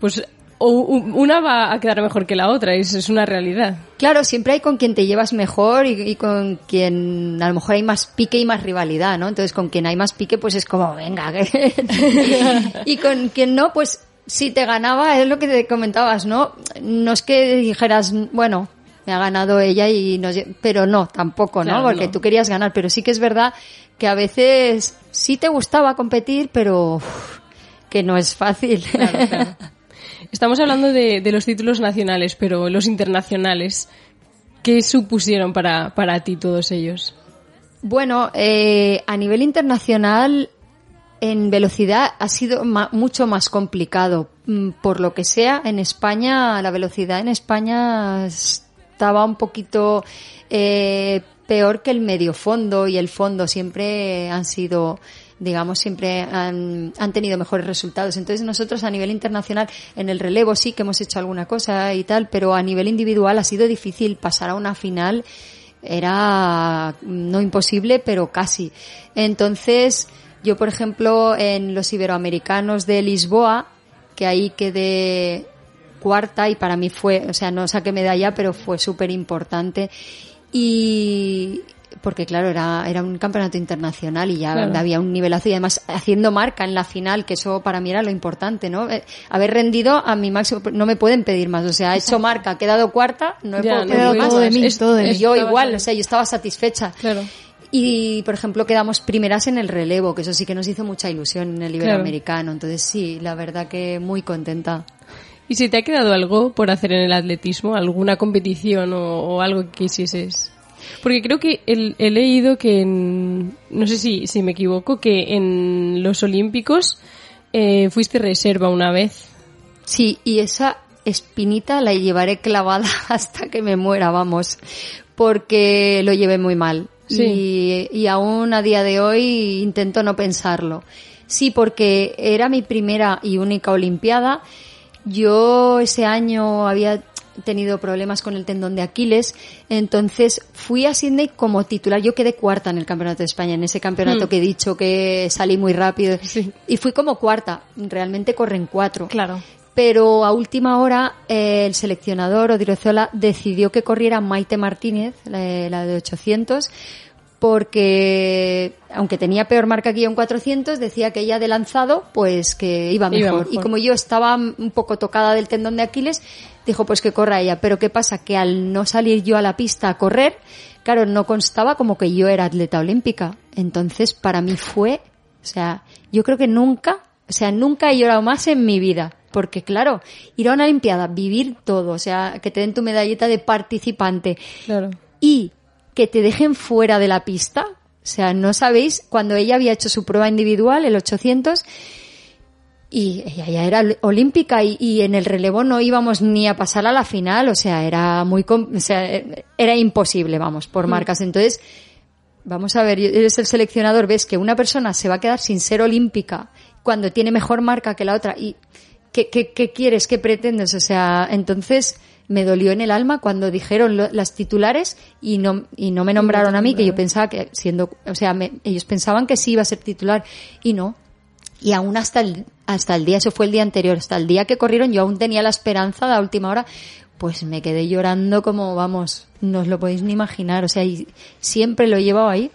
pues, o una va a quedar mejor que la otra, es, es una realidad. Claro, siempre hay con quien te llevas mejor y, y con quien a lo mejor hay más pique y más rivalidad, ¿no? Entonces con quien hay más pique pues es como, venga, *laughs* y con quien no, pues si te ganaba, es lo que te comentabas, ¿no? No es que dijeras, bueno, me ha ganado ella y nos pero no, tampoco, ¿no? Claro, Porque no. tú querías ganar, pero sí que es verdad que a veces sí te gustaba competir, pero que no es fácil. Claro, *laughs* claro. Estamos hablando de, de los títulos nacionales, pero los internacionales, ¿qué supusieron para, para ti todos ellos? Bueno, eh, a nivel internacional, en velocidad ha sido ma- mucho más complicado. Mm, Por lo que sea, en España, la velocidad en España estaba un poquito eh, peor que el medio fondo y el fondo siempre han sido digamos, siempre han, han tenido mejores resultados. Entonces nosotros a nivel internacional, en el relevo sí que hemos hecho alguna cosa y tal, pero a nivel individual ha sido difícil pasar a una final era no imposible, pero casi. Entonces, yo, por ejemplo, en los iberoamericanos de Lisboa, que ahí quedé cuarta y para mí fue, o sea, no saqué medalla, pero fue súper importante. Y porque claro, era, era un campeonato internacional y ya Claro. había un nivelazo y además haciendo marca en la final, que eso para mí era lo importante, ¿no? Eh, haber rendido a mi máximo, no me pueden pedir más, o sea, he hecho marca, he quedado cuarta, no he Ya, puedo no pedir más. todo de mí, Es- todo de Y mí. yo igual, o sea, yo estaba satisfecha. Claro. Y, por ejemplo, quedamos primeras en el relevo, que eso sí que nos hizo mucha ilusión en el Claro. iberoamericano. Entonces, sí, la verdad que muy contenta. ¿Y si te ha quedado algo por hacer en el atletismo? ¿Alguna competición o, o algo que quisieses? Porque creo que el- he leído que, en- no sé si, si me equivoco, que en los Olímpicos eh, fuiste reserva una vez. Sí, y esa espinita la llevaré clavada *laughs* hasta que me muera, vamos, porque lo llevé muy mal. Sí. Y, y aún a día de hoy intento no pensarlo. Sí, porque era mi primera y única Olimpiada. Yo ese año había tenido problemas con el tendón de Aquiles, entonces fui a Sydney como titular. Yo quedé cuarta en el Campeonato de España, en ese campeonato Hmm. que he dicho que salí muy rápido. Sí. Y fui como cuarta. Realmente corren cuatro Claro. pero a última hora eh, el seleccionador Odriozola decidió que corriera Maite Martínez, la, la de 800, porque aunque tenía peor marca que yo en 400, decía que ella de lanzado, pues que iba mejor. Y como yo estaba un poco tocada del tendón de Aquiles, dijo pues que corra ella. Pero ¿qué pasa? Que al no salir yo a la pista a correr, claro, no constaba como que yo era atleta olímpica. Entonces para mí fue, o sea, yo creo que nunca, o sea, nunca he llorado más en mi vida. Porque claro, ir a una Olimpiada, vivir todo, o sea, que te den tu medallita de participante Claro. y que te dejen fuera de la pista. O sea, no sabéis, cuando ella había hecho su prueba individual, el 800, y ella ya era ol- olímpica y, y en el relevo no íbamos ni a pasar a la final, o sea, era muy, o sea, era imposible, vamos, por marcas. Entonces, vamos a ver, eres el seleccionador, ves que una persona se va a quedar sin ser olímpica cuando tiene mejor marca que la otra y ¿qué, qué, qué quieres? ¿Qué pretendes? O sea, entonces me dolió en el alma cuando dijeron lo- las titulares y no, y no me nombraron a mí, que yo pensaba que siendo, o sea, me- ellos pensaban que sí iba a ser titular y no. Y aún hasta el, hasta el día, eso fue el día anterior, hasta el día que corrieron, yo aún tenía la esperanza de la última hora, pues me quedé llorando como, vamos, no os lo podéis ni imaginar, o sea, y siempre lo he llevado ahí.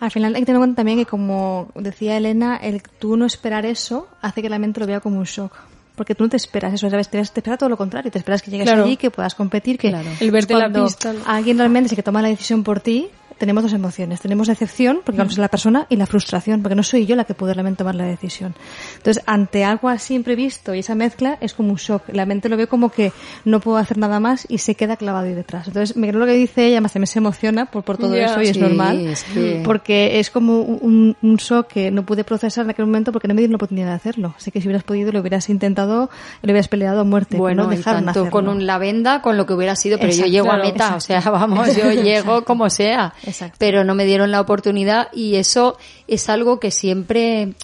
Al final hay que tener en cuenta también que, como decía Elena, el tú no esperar eso hace que la mente lo vea como un shock. Porque tú no te esperas eso, ¿sabes? Te, te esperas todo lo contrario. Te esperas que llegues Claro. allí, que puedas competir, que Claro. El verte es la pista. Alguien realmente es el que toma la decisión por ti. Tenemos dos emociones. Tenemos decepción, porque vamos a la persona, y la frustración, porque no soy yo la que puede realmente tomar la decisión. Entonces, ante algo así imprevisto y esa mezcla, es como un shock. La mente lo ve como que no puedo hacer nada más y se queda clavado ahí detrás. Entonces, me creo lo que dice ella, más también se emociona por, por todo eso y es normal. es que- Porque es como un, un shock que no pude procesar en aquel momento porque no me dieron la oportunidad de hacerlo. Así que si hubieras podido, lo hubieras intentado, lo hubieras peleado a muerte. Bueno, no dejaron tanto hacerlo. con un lavenda, con lo que hubiera sido, pero Exacto, yo llego claro, a meta, exacto. o sea, vamos, yo *laughs* llego como sea. Exacto. Pero no me dieron la oportunidad y eso es algo que siempre,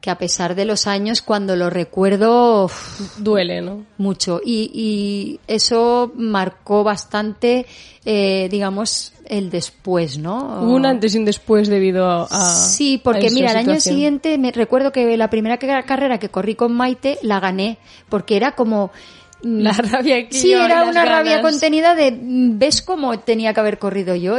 que a pesar de los años, cuando lo recuerdo, uf, Duele, ¿no? mucho. Y, y eso marcó bastante, eh, digamos, el después, ¿no? Hubo un antes y un después debido a... a- Sí, porque mira, el año siguiente me recuerdo que la primera ca- carrera que corrí con Maite la gané, porque era como mm, La rabia que Sí, era una rabia contenida de mm, ves cómo tenía que haber corrido yo,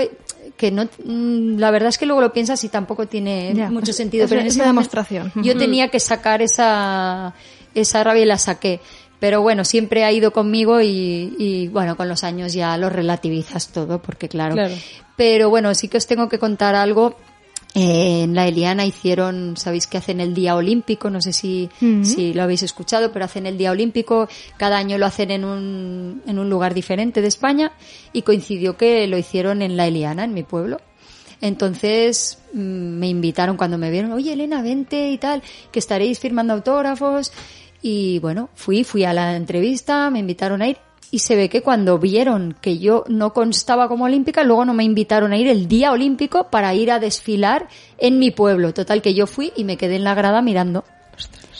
que no mm, la verdad es que luego lo piensas y tampoco tiene Ya, mucho sentido, es pero en momento demostración. Yo tenía que sacar esa esa rabia y la saqué. Pero bueno, siempre ha ido conmigo y, y, bueno, con los años ya lo relativizas todo, porque claro. Claro. Pero bueno, sí que os tengo que contar algo. Eh, en la Eliana hicieron, sabéis que hacen el Día Olímpico, no sé si, Ujú. si lo habéis escuchado, pero hacen el Día Olímpico, cada año lo hacen en un, en un lugar diferente de España y coincidió que lo hicieron en la Eliana, en mi pueblo. Entonces mm, me invitaron cuando me vieron, oye Elena, vente y tal, que estaréis firmando autógrafos. Y bueno, fui, fui a la entrevista, me invitaron a ir y se ve que cuando vieron que yo no constaba como olímpica, luego no me invitaron a ir el día olímpico para ir a desfilar en mi pueblo. Total que yo fui y me quedé en la grada mirando.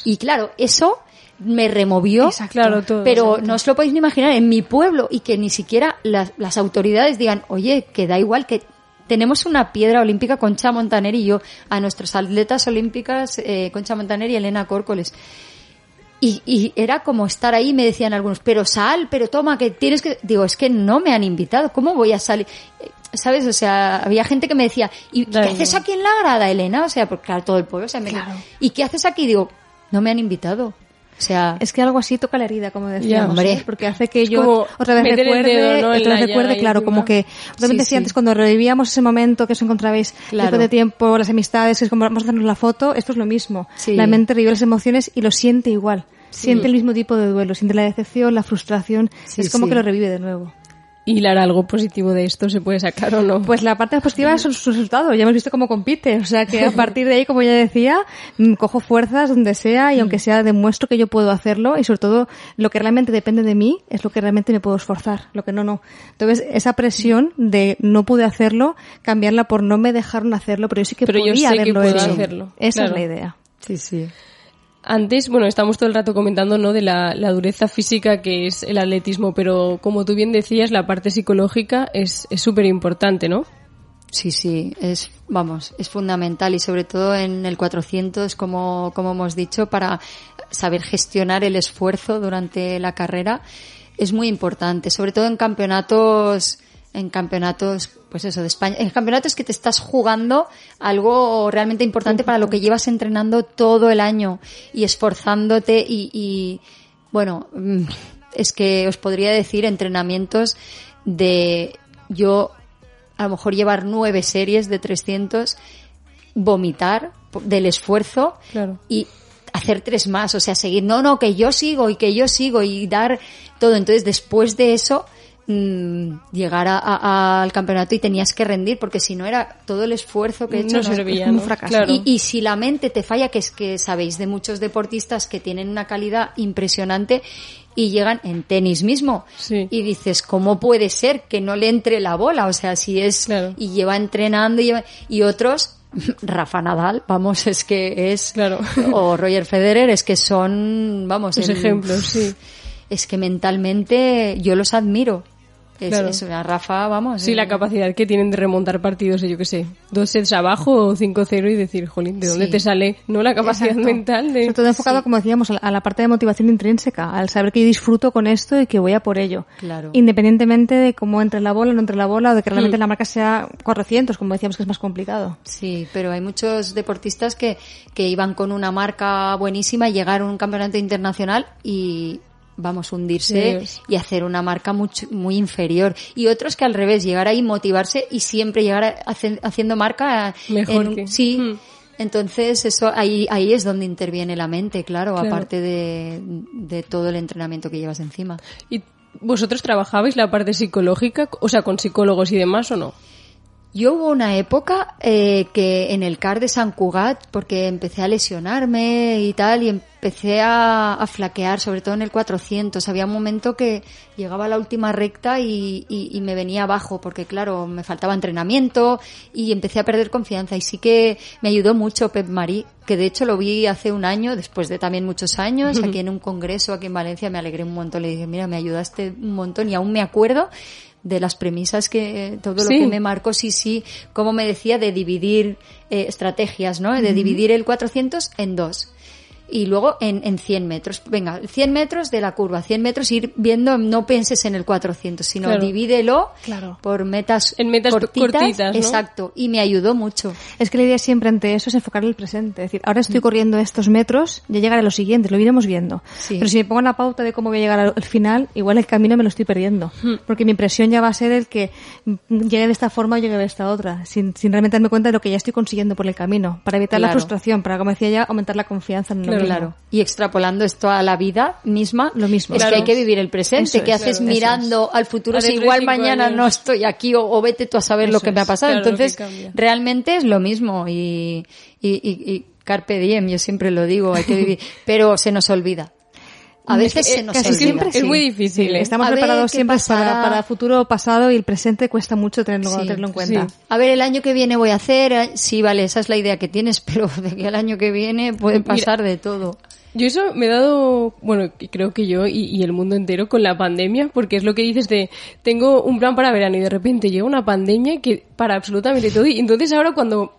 Y claro, eso me removió. Exacto. Claro, todo. Pero no os lo podéis ni imaginar, en mi pueblo y que ni siquiera las, las autoridades digan, oye, que da igual que tenemos una piedra olímpica Concha Montaner y yo, a nuestros atletas olímpicas eh, Concha Montaner y Elena Córcoles. Y, y era como estar ahí, me decían algunos, pero sal, pero toma, que tienes que... Digo, es que no me han invitado, ¿cómo voy a salir? Eh, ¿Sabes? O sea, había gente que me decía, ¿y qué haces aquí en la grada, Elena? O sea, porque claro, todo el pueblo, o sea, me- Claro. ¿y qué haces aquí? Digo, no me han invitado. O sea, Es que algo así toca la herida, como decíamos, hombre. ¿sabes? porque hace que Es yo otra vez recuerde, dedo, ¿no? en otra vez recuerde, claro, encima- como que vez Sí, antes cuando revivíamos ese momento que os encontrabais Claro. después de tiempo, las amistades, que es como vamos a hacernos la foto, esto es lo mismo. La mente revive las emociones y lo siente igual. Siente el mismo tipo de duelo, siente la decepción, la frustración, es como que lo revive de nuevo. Hilar algo positivo de esto se puede sacar o no. Pues la parte positiva es su resultado. Ya hemos visto cómo compite. O sea que a partir de ahí, como ya decía, mm, cojo fuerzas donde sea y aunque sea demuestro que yo puedo hacerlo y sobre todo lo que realmente depende de mí es lo que realmente me puedo esforzar. Lo que no, no. Entonces esa presión de no pude hacerlo, cambiarla por no me dejaron hacerlo, pero yo sí que Pero yo podía sé que haberlo puedo hecho. hacerlo, Esa claro. es la idea. sí, sí. Antes, bueno, estamos todo el rato comentando, ¿no? De la, la dureza física que es el atletismo, pero como tú bien decías, la parte psicológica es súper importante, ¿no? Sí, sí, es, vamos, es fundamental y sobre todo en el 400, como, como hemos dicho, para saber gestionar el esfuerzo durante la carrera es muy importante, sobre todo en campeonatos, en campeonatos, pues eso, de España, en campeonatos que te estás jugando algo realmente importante para lo que llevas entrenando todo el año y esforzándote y, y bueno, mm, es que os podría decir entrenamientos de yo a lo mejor llevar nueve series de 300, vomitar del esfuerzo Claro. y hacer tres más, o sea, seguir, no, no, que yo sigo y que yo sigo y dar todo. Entonces, después de eso, mm, llegar a- a- al campeonato y tenías que rendir, porque si no era todo el esfuerzo que he hecho. no servía, un fracaso. Claro. Y, y si la mente te falla, que es que sabéis de muchos deportistas que tienen una calidad impresionante y llegan en tenis mismo. Sí. Y dices, ¿cómo puede ser que no le entre la bola? O sea, si es, Claro. y lleva entrenando y, lleva- y otros, *laughs* Rafa Nadal, vamos, es que es, Claro. *laughs* o Roger Federer, es que son, vamos, Los ejemplos, sí. es que mentalmente yo los admiro. Es, Claro. es una Rafa, vamos. Sí, eh, la capacidad que tienen de remontar partidos, yo qué sé, dos sets abajo o 5-0 y decir, jolín, ¿de dónde Sí. te sale no la capacidad Exacto. mental de... Sobre todo enfocado, como decíamos, a la- parte de motivación intrínseca, al saber que yo disfruto con esto y que voy a por ello. Claro. Independientemente de cómo entre la bola o no entre la bola o de que realmente la marca sea 400, como decíamos que es más complicado. Sí, pero hay muchos deportistas que, que iban con una marca buenísima y llegaron a un campeonato internacional y vamos hundirse Dios. y hacer una marca mucho, muy inferior y otros que al revés llegar ahí motivarse y siempre llegar a- hace- haciendo marca Mejor en- que- sí Hmm. entonces eso ahí ahí es donde interviene la mente claro, Claro. aparte de, de todo el entrenamiento que llevas encima ¿Y vosotros trabajabais la parte psicológica, o sea, con psicólogos y demás o no? Yo hubo una época eh, que en el CAR de San Cugat, porque empecé a lesionarme y tal, y empecé a, a flaquear, sobre todo en el 400. Había un momento que llegaba a la última recta y, y- y me venía abajo, porque claro, me faltaba entrenamiento y empecé a perder confianza. Y sí que me ayudó mucho Pep Marí, que de hecho lo vi hace un año, después de también muchos años, aquí en un congreso aquí en Valencia, me alegré un montón. Le dije, mira, me ayudaste un montón y aún me acuerdo de las premisas que todo lo Sí. que me marcó, sí, sí, como me decía, de dividir eh, estrategias, ¿no? De dividir el 400 en dos. Y luego en, en 100 metros. Venga, 100 metros de la curva, 100 metros ir viendo, no pienses en el 400, sino Claro. divídelo Claro. por metas, En metas cortitas. cortitas, ¿no? Exacto. Y me ayudó mucho. Es que la idea siempre ante eso es enfocar el presente. Es decir, ahora estoy corriendo estos metros, ya llegaré a los siguientes, lo iremos viendo. Sí. Pero si me pongo en la pauta de cómo voy a llegar al, al final, igual el camino me lo estoy perdiendo. Porque mi impresión ya va a ser el que mm, llegue de esta forma o llegue de esta otra, sin, sin realmente darme cuenta de lo que ya estoy consiguiendo por el camino. Para evitar la frustración, para, como decía ya, aumentar la confianza en uno Claro, mismo. Claro. Y extrapolando esto a la vida misma, Lo mismo. Es Claro. que hay que vivir el presente. Eso ¿Qué es, haces claro, mirando al futuro A si igual mañana años. no estoy aquí o, o vete tú a saber lo que me ha pasado? Entonces, realmente es lo mismo y, y, y- y carpe diem, yo siempre lo digo, hay que vivir, *laughs* pero se nos olvida. A veces se nos casi olvida. siempre Es muy difícil, ¿eh? Estamos A preparados ¿qué siempre para, para futuro pasado y el presente cuesta mucho tenerlo, Sí, tenerlo en cuenta. sí. A ver, el año que viene voy a hacer, eh, sí, vale, esa es la idea que tienes, *laughs* pero de que el año que viene puede pasar de todo. Yo eso me he dado, bueno, y creo que yo y, y el mundo entero con la pandemia, porque es lo que dices de, tengo un plan para verano y de repente llega una pandemia que para absolutamente todo y entonces ahora cuando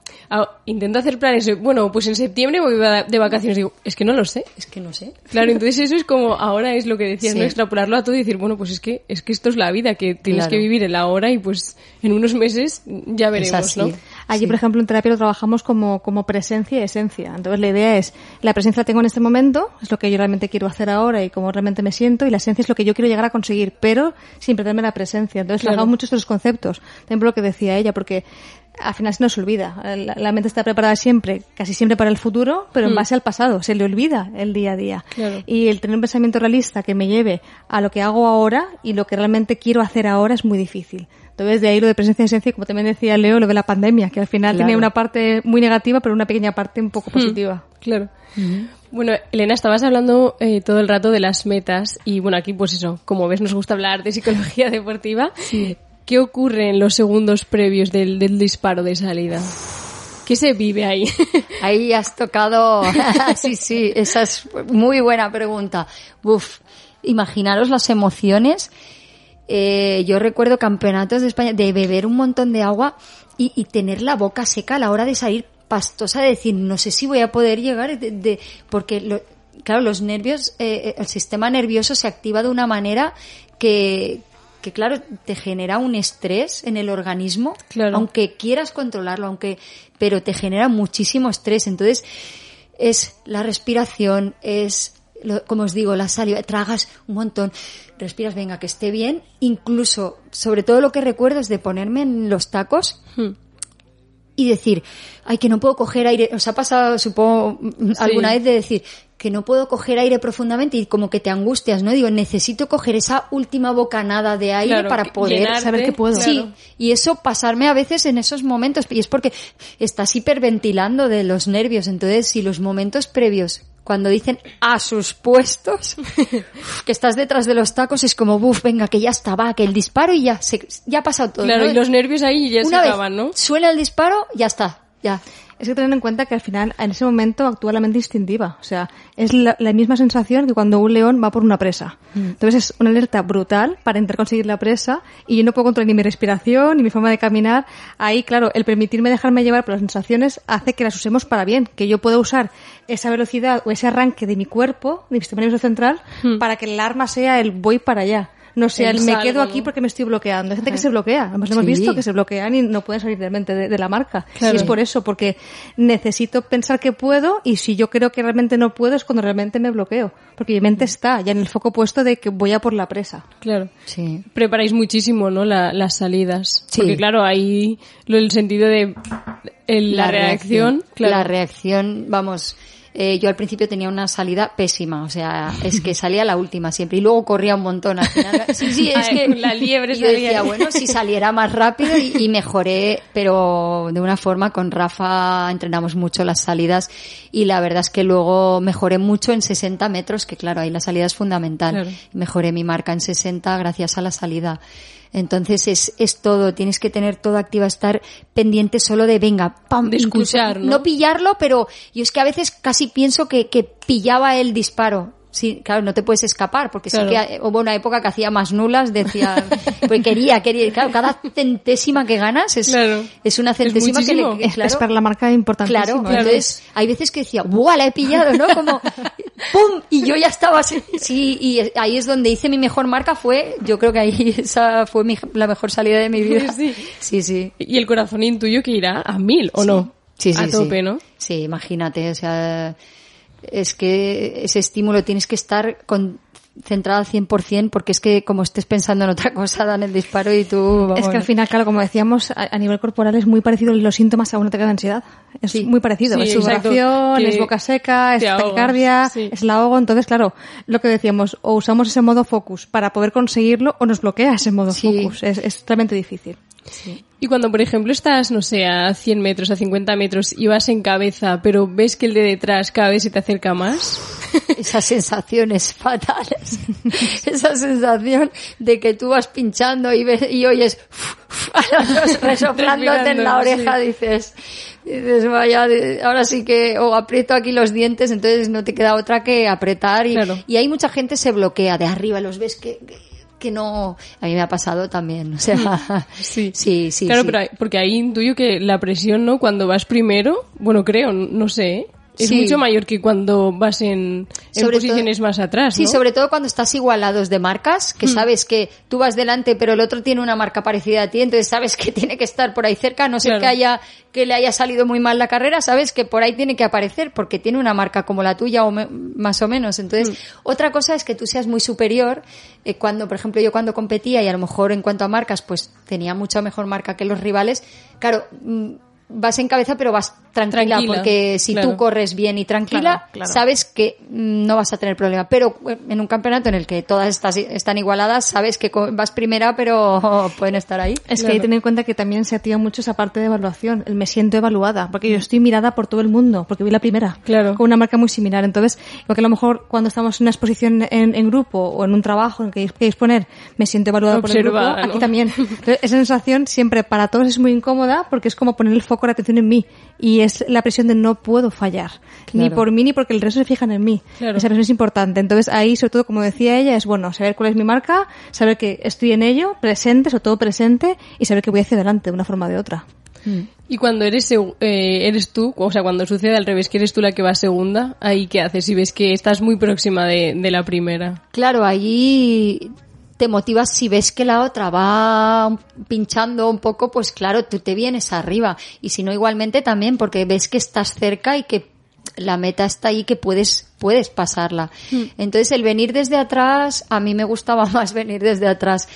intento hacer planes, bueno, pues en septiembre voy de vacaciones, digo, es que no lo sé. Es que no sé. Claro, entonces eso es como, ahora es lo que decías, Sí. ¿no? Extrapolarlo a todo y decir, bueno, pues es que, es que esto es la vida, que tienes Claro. que vivir el ahora y pues en unos meses ya veremos. ¿no? Allí, Sí. por ejemplo, en terapia lo trabajamos como, como presencia y esencia. Entonces, la idea es, la presencia la tengo en este momento, es lo que yo realmente quiero hacer ahora y cómo realmente me siento, y la esencia es lo que yo quiero llegar a conseguir, pero sin perderme la presencia. Entonces, Claro. trabajamos mucho estos conceptos. Por lo que decía ella, porque al final se nos olvida. La, la mente está preparada siempre, casi siempre para el futuro, pero en base al pasado. Se le olvida el día a día. Claro. Y el tener un pensamiento realista que me lleve a lo que hago ahora y lo que realmente quiero hacer ahora es muy difícil. Entonces, de ahí lo de presencia y esencia, y como también decía Leo, lo de la pandemia, que al final Claro. tiene una parte muy negativa, pero una pequeña parte un poco positiva. Claro. Bueno, Elena, estabas hablando eh, todo el rato de las metas y bueno, aquí pues eso, como ves nos gusta hablar de psicología *laughs* deportiva. ¿Qué ocurre en los segundos previos del, del disparo de salida? ¿Qué se vive ahí? *laughs* Ahí has tocado, *laughs* sí, sí, esa es muy buena pregunta. Uf, imaginaros las emociones. Eh, yo recuerdo campeonatos de España de beber un montón de agua y, y tener la boca seca a la hora de salir pastosa, de decir, no sé si voy a poder llegar, de, de- porque lo- claro, los nervios, eh, el sistema nervioso se activa de una manera que, que claro, te genera un estrés en el organismo, Claro. aunque quieras controlarlo, aunque, pero te genera muchísimo estrés. Entonces, es la respiración, es, lo- como os digo, la saliva, tragas un montón, respiras, venga, que esté bien, incluso, sobre todo lo que recuerdo es de ponerme en los tacos Hmm. y decir, ay, que no puedo coger aire, os ha pasado, supongo, alguna vez de decir, que no puedo coger aire profundamente y como que te angustias, ¿no? Digo, necesito coger esa última bocanada de aire Claro, para poder llenarte, saber que puedo. Sí, claro. y eso pasarme a veces en esos momentos, y es porque estás hiperventilando de los nervios, entonces si los momentos previos, cuando dicen a sus puestos, *laughs* que estás detrás de los tacos, es como, buf, venga, que ya está, va, que el disparo y ya, se, ya ha pasado todo. Claro, ¿no? y los nervios ahí ya Una se acaban, ¿no? suena el disparo, ya está, ya. Es que tener en cuenta que al final, en ese momento, actúa la mente instintiva. O sea, es la, la misma sensación que cuando un león va por una presa. Entonces es una alerta brutal para intentar conseguir la presa y yo no puedo controlar ni mi respiración ni mi forma de caminar. Ahí, claro, el permitirme dejarme llevar por las sensaciones hace que las usemos para bien, que yo pueda usar esa velocidad o ese arranque de mi cuerpo, de mi sistema nervioso central, para que el arma sea el voy para allá. No sea El me quedo aquí porque me estoy bloqueando. Hay gente que se bloquea. Además lo hemos visto que se bloquean y no pueden salir realmente de, de la marca. Claro. Y es por eso, porque necesito pensar que puedo y si yo creo que realmente no puedo es cuando realmente me bloqueo. Porque mi mente está ya en el foco puesto de que voy a por la presa. Claro. Sí. Preparáis muchísimo, ¿no? La- las salidas. Sí. Porque claro, ahí lo, el sentido de el- la, reacción, claro. La reacción, vamos, eh, yo al principio tenía una salida pésima, o sea, es que salía la última siempre y luego corría un montón. Al final, *laughs* sí, sí, es Ay, que la liebre *laughs* yo salía. decía, bueno, si saliera más rápido y, y mejoré, pero de una forma con Rafa entrenamos mucho las salidas y la verdad es que luego mejoré mucho en 60 metros, que claro, ahí la salida es fundamental. Claro. Mejoré mi marca en 60 gracias a la salida. Entonces es, es todo, tienes que tener todo activo, estar pendiente solo de venga, pam, De escuchar, ¿no? pillarlo, pero yo es que a veces casi pienso que, que pillaba el disparo. Sí, claro, no te puedes escapar, porque Claro. sí que hubo una época que hacía más nulas, decía, *laughs* pues quería, quería, claro, cada centésima que ganas es, Claro. es una Es centésima que le, Es, claro, es para la marca importantísimo. Claro, Claro. entonces hay veces que decía, ¡buah, la he pillado! ¿no? Como, *laughs* ¡pum! Y yo ya estaba así. Sí, y ahí es donde hice mi mejor marca, fue, yo creo que ahí *laughs* esa fue mi- la mejor salida de mi vida. Sí. sí. sí. Y el corazonín tuyo que irá a mil, ¿o no? Sí, sí, A tope, sí. ¿no? Sí, imagínate, o sea, es que ese estímulo tienes que estar concentrado al 100% porque es que como estés pensando en otra cosa dan el disparo y tú... Es que al vamos, final, claro, como decíamos, a, a nivel corporal es muy parecido los síntomas a un ataque de ansiedad. Es Sí. muy parecido. Sí, es sudoración, es boca seca, es taquicardia, sí. es el ahogo. Entonces, claro, lo que decíamos, o usamos ese modo focus para poder conseguirlo o nos bloquea ese modo Sí. focus. Es, es realmente difícil. Y cuando, por ejemplo, estás, no sé, a 100 metros, a 50 metros y vas en cabeza, pero ves que el de detrás cada vez se te acerca más. *laughs* esas sensaciones fatales. *laughs* Esa sensación de que tú vas pinchando y, ves, y oyes a los *laughs* resoplándote en la oreja, dices, dices, vaya, ahora sí que o aprieto aquí los dientes, entonces no te queda otra que apretar y, Claro. y hay mucha gente se bloquea de arriba, los ves que, que, que no, a mí me ha pasado también, o sea, *laughs* Sí. *laughs* sí, sí, claro, sí. pero porque ahí intuyo que la presión, ¿no? Cuando vas primero, bueno, creo, no sé, ¿eh? Es Sí. mucho mayor que cuando vas en, posiciones todo- más atrás, Sí, sobre todo cuando estás igualados de marcas, que sabes que tú vas delante, pero el otro tiene una marca parecida a ti, entonces sabes que *laughs* tiene que estar por ahí cerca, a no Claro. que haya que le haya salido muy mal la carrera, sabes que por ahí tiene que aparecer porque tiene una marca como la tuya o me- más o menos. Entonces, Hmm. otra cosa es que tú seas muy superior eh, cuando, por ejemplo, yo cuando competía y a lo mejor en cuanto a marcas, pues tenía mucha mejor marca que los rivales. Claro, mm, vas en cabeza, pero vas tranquila, Tranquila, porque si claro. tú corres bien y tranquila, Claro, claro. sabes que mm, no vas a tener problema. Pero eh, en un campeonato en el que todas estas están igualadas, sabes que vas primera, pero *laughs* pueden estar ahí. Es que hay que tener en cuenta que también se activa mucho esa parte de evaluación, el me siento evaluada, porque yo estoy mirada por todo el mundo, porque vi la primera, Claro. con una marca muy similar. Entonces, porque a lo mejor cuando estamos en una exposición en, en grupo o en un trabajo en el que hay que exponer, me siento evaluada por el grupo, ¿no? aquí también. Entonces, esa sensación siempre para todos es muy incómoda porque es como poner el foco de atención en mí y es la presión de no puedo fallar, ni por mí ni porque el resto se fijan en mí. Claro. Esa presión es importante. Entonces, ahí, sobre todo, como decía ella, es bueno saber cuál es mi marca, saber que estoy en ello, presente, sobre todo presente, y saber que voy hacia adelante de una forma o de otra. Y cuando eres, eh, eres tú, o sea, cuando sucede al revés, que eres tú la que va segunda, ahí qué haces si ves que estás muy próxima de, de la primera. Claro, ahí te motivas si ves que la otra va pinchando un poco, pues claro, tú te vienes arriba. Y si no, igualmente también, porque ves que estás cerca y que la meta está ahí, que puedes, puedes pasarla. Entonces, el venir desde atrás, a mí me gustaba *laughs* más venir desde atrás,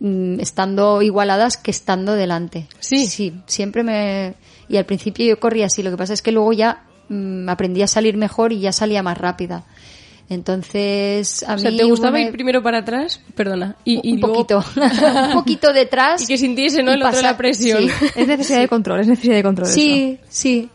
mm, estando igualadas que estando delante. Sí. Sí, siempre me... Y al principio yo corría así, lo que pasa es que luego ya mm, aprendí a salir mejor y ya salía más rápida. Entonces, a o sea, mí ¿te gustaba una- ir primero para atrás? Perdona. Y, y un luego- poquito, *laughs* un poquito detrás. Y que sintiese, ¿no? El otro la presión. Sí, Es necesidad de control, es necesidad de control. eso. sí, sí.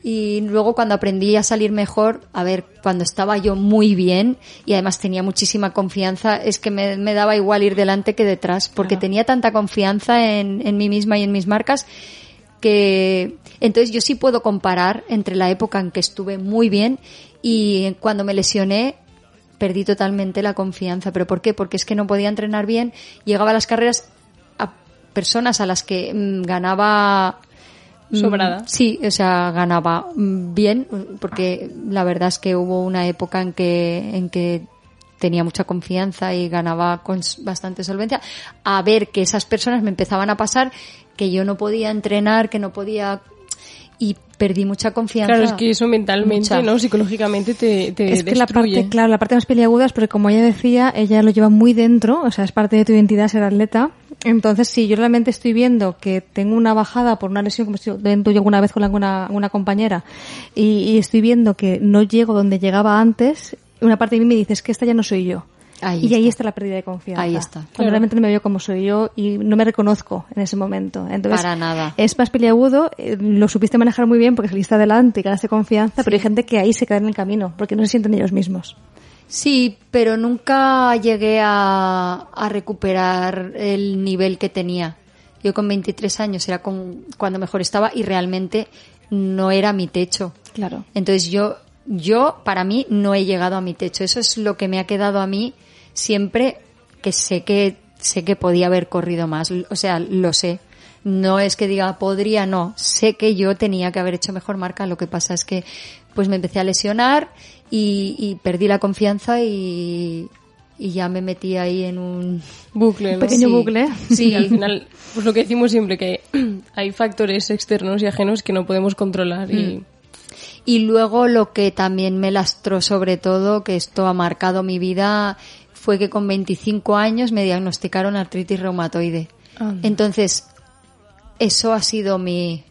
Y luego cuando aprendí a salir mejor, a ver, cuando estaba yo muy bien y además tenía muchísima confianza, es que me, me daba igual ir delante que detrás, porque tenía tanta confianza en, en mí misma y en mis marcas que entonces yo sí puedo comparar entre la época en que estuve muy bien y cuando me lesioné perdí totalmente la confianza. ¿Pero por qué? Porque es que no podía entrenar bien, llegaba a las carreras a personas a las que mm, ganaba mm, Sobrada. Sí, o sea, ganaba mm, bien, porque la verdad es que hubo una época en que, en que tenía mucha confianza y ganaba con bastante solvencia, a ver que esas personas me empezaban a pasar que yo no podía entrenar, que no podía perdí mucha confianza. Claro, es que eso mentalmente, Mucha. ¿no? Psicológicamente te, te es que la parte, claro, la parte más peliaguda es porque como ella decía, ella lo lleva muy dentro, o sea, es parte de tu identidad ser atleta. Entonces, si yo realmente estoy viendo que tengo una bajada por una lesión, como estoy dentro yo alguna vez con alguna una compañera, y, y estoy viendo que no llego donde llegaba antes, una parte de mí me dice, es que esta ya no soy yo. Ahí y ahí está. la pérdida de confianza. Ahí está. Cuando Claro. realmente no me veo como soy yo y no me reconozco en ese momento. Entonces, Para nada. Es más peliagudo, eh, lo supiste manejar muy bien porque saliste adelante y ganaste confianza, pero hay gente que ahí se queda en el camino porque no se sienten ellos mismos. Sí, pero nunca llegué a, a recuperar el nivel que tenía. Yo con 23 años era con- cuando mejor estaba y realmente no era mi techo. Claro. Entonces yo, yo para mí no he llegado a mi techo. Eso es lo que me ha quedado a mí siempre que sé que sé que podía haber corrido más. O sea, lo sé. No es que diga podría, no. Sé que yo tenía que haber hecho mejor marca. Lo que pasa es que pues me empecé a lesionar y, y perdí la confianza y, y ya me metí ahí en un Bucle, ¿no? Pequeño Sí. bucle. Sí, al final, pues lo que decimos siempre, que *clears throat* hay factores externos y ajenos que no podemos controlar y... Y luego lo que también me lastró sobre todo, que esto ha marcado mi vida, fue que con 25 años me diagnosticaron artritis reumatoide. Entonces, eso ha sido mi,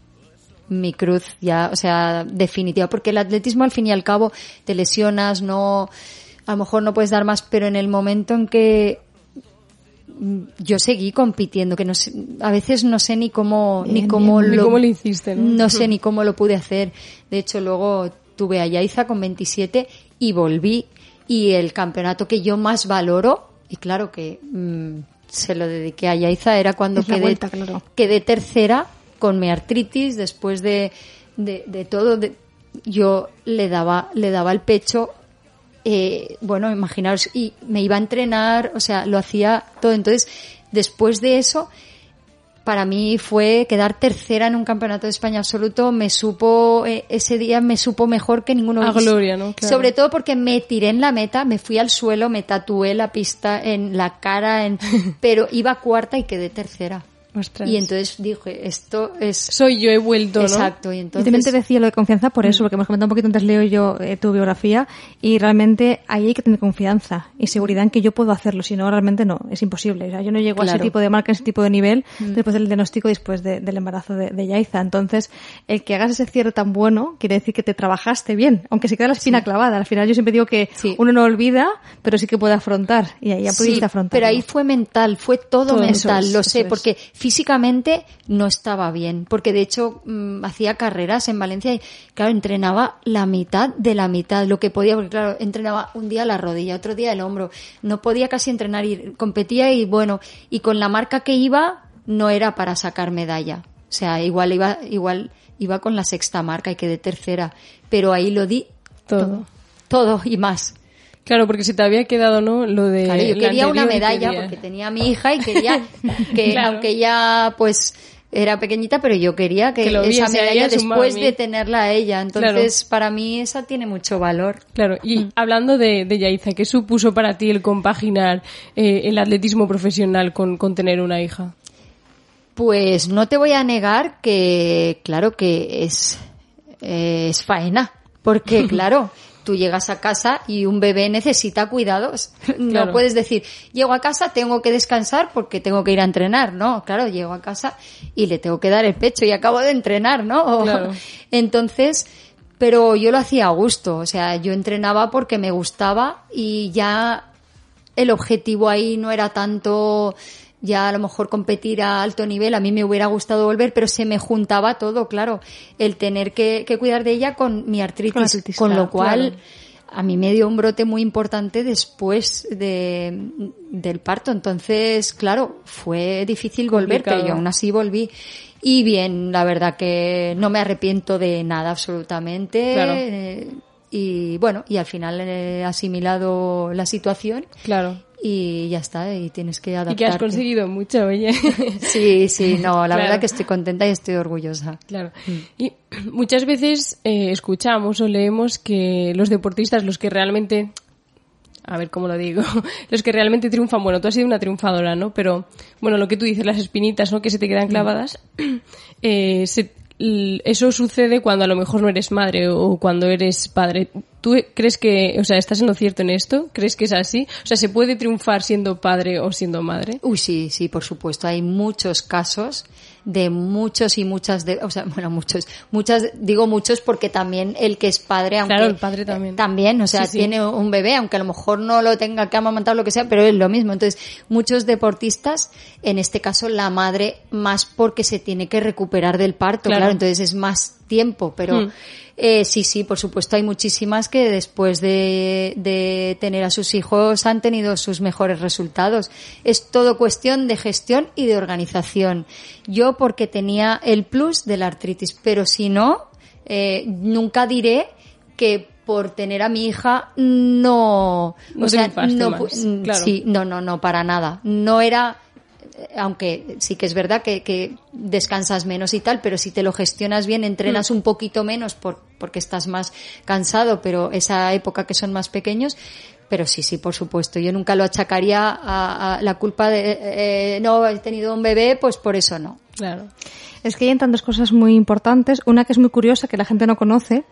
mi cruz ya, o sea, definitiva, porque el atletismo al fin y al cabo te lesionas, no, a lo mejor no puedes dar más, pero en el momento en que yo seguí compitiendo, que no sé, a veces no sé ni cómo, ni cómo bien. Ni lo, cómo lo hiciste, ¿no? no sé ni cómo lo pude hacer. De hecho, luego tuve a Yaiza con 27 y volví. Y el campeonato que yo más valoro, y claro que mm, se lo dediqué a Yaiza, era cuando quedé, vuelta, claro. quedé tercera con mi artritis después de, de, de todo. de- yo le daba, le daba el pecho eh, bueno, imaginaos, y me iba a entrenar, o sea, lo hacía todo. Entonces, después de eso, para mí fue quedar tercera en un campeonato de España absoluto. Me supo, eh, ese día me supo mejor que ninguno. A gloria, ¿no? Claro. Sobre todo porque me tiré en la meta, me fui al suelo, me tatué la pista en la cara, en, *laughs* pero iba cuarta y quedé tercera. Ostras. Y entonces dije, esto es... Soy yo, he vuelto, ¿no? Exacto, y Yo entonces... también te decía lo de confianza por eso, porque hemos comentado un poquito antes, Leo yo, eh, tu biografía, y realmente ahí hay que tener confianza y seguridad en que yo puedo hacerlo, si no, realmente no, es imposible. O sea, yo no llego a ese Claro. tipo de marca, a ese tipo de nivel, después del diagnóstico, después de- del embarazo de, de Yaiza. Entonces, el que hagas ese cierre tan bueno, quiere decir que te trabajaste bien, aunque se queda la espina clavada. Al final yo siempre digo que Sí. uno no olvida, pero sí que puede afrontar, y ahí ya Sí, pudiste afrontar. pero ahí fue mental, fue todo, Todo, mental, eso es, lo eso sé, es. porque físicamente no estaba bien, porque de hecho mm, hacía carreras en Valencia y claro, entrenaba la mitad de la mitad, lo que podía, porque claro, entrenaba un día la rodilla, otro día el hombro, no podía casi entrenar y competía y bueno, y con la marca que iba no era para sacar medalla, o sea, igual iba, igual iba con la sexta marca y quedé tercera, pero ahí lo di Todo. todo y más. Claro, porque se te había quedado, ¿no? Lo de. Claro, yo quería una medalla quería- porque tenía a mi hija y quería *laughs* que, Claro. aunque ella pues era pequeñita, pero yo quería que, Que lo esa medalla después de tenerla a ella. Entonces, para mí esa tiene mucho valor. Claro, y hablando de, de Yaiza, ¿qué supuso para ti el compaginar eh, el atletismo profesional con, con tener una hija? Pues no te voy a negar que, claro que es, eh, es faena, porque *laughs* claro, tú llegas a casa y un bebé necesita cuidados. *laughs* No Claro. puedes decir, llego a casa, tengo que descansar porque tengo que ir a entrenar. No, claro, llego a casa y le tengo que dar el pecho y acabo de entrenar, ¿no? *laughs* Claro. Entonces, pero yo lo hacía a gusto, o sea, yo entrenaba porque me gustaba y ya el objetivo ahí no era tanto ya a lo mejor competir a alto nivel, a mí me hubiera gustado volver, pero se me juntaba todo, claro, el tener que, que cuidar de ella con mi artritis, Con con, lo cual claro. a mí me dio un brote muy importante después de, del parto, entonces, claro, fue difícil volver, Complicado. pero yo aún así volví. Y bien, la verdad que no me arrepiento de nada absolutamente. Claro. Eh, y bueno, y al final he asimilado la situación Claro. Y ya está, y tienes que Y adaptarte. que has conseguido mucho, oye. *laughs* Sí, sí, no, la Claro. verdad que estoy contenta y estoy orgullosa. Claro. Y muchas veces eh, escuchamos o leemos que los deportistas, los que realmente, a ver cómo lo digo, *laughs* los que realmente triunfan, bueno, tú has sido una triunfadora, ¿no? Pero, bueno, lo que tú dices, las espinitas, ¿no? Que se te quedan clavadas, *clears throat* eh, se- eso sucede cuando a lo mejor no eres madre o cuando eres padre. ¿Tú crees que, o sea, estás en lo cierto en esto? ¿Crees que es así? O sea, ¿se puede triunfar siendo padre o siendo madre? Uy, sí, sí, por supuesto. Hay muchos casos de muchos y muchas de, o sea, *laughs* bueno, muchos, muchas, digo muchos porque también el que es padre, aunque Claro, el padre también. eh, también, o sea, Sí, sí. tiene un bebé, aunque a lo mejor no lo tenga que amamantar o lo que sea, pero es lo mismo. Entonces, muchos deportistas, en este caso la madre, más porque se tiene que recuperar del parto, Claro. claro, entonces es más tiempo, pero Hmm. eh, sí, sí, por supuesto hay muchísimas que después de, de tener a sus hijos han tenido sus mejores resultados. Es todo cuestión de gestión y de organización. Yo porque tenía el plus de la artritis, pero si no, eh, nunca diré que por tener a mi hija no, No o sea, no, más, mm, claro. sí, no, no, no, para nada. No era, aunque sí que es verdad que, que descansas menos y tal, pero si te lo gestionas bien, entrenas un poquito menos por, porque estás más cansado, pero esa época que son más pequeños, pero sí, sí, por supuesto. Yo nunca lo achacaría a, a la culpa de, eh, eh, no, he tenido un bebé, pues por eso no. Claro. Es que hay dos cosas muy importantes. Una que es muy curiosa, que la gente no conoce,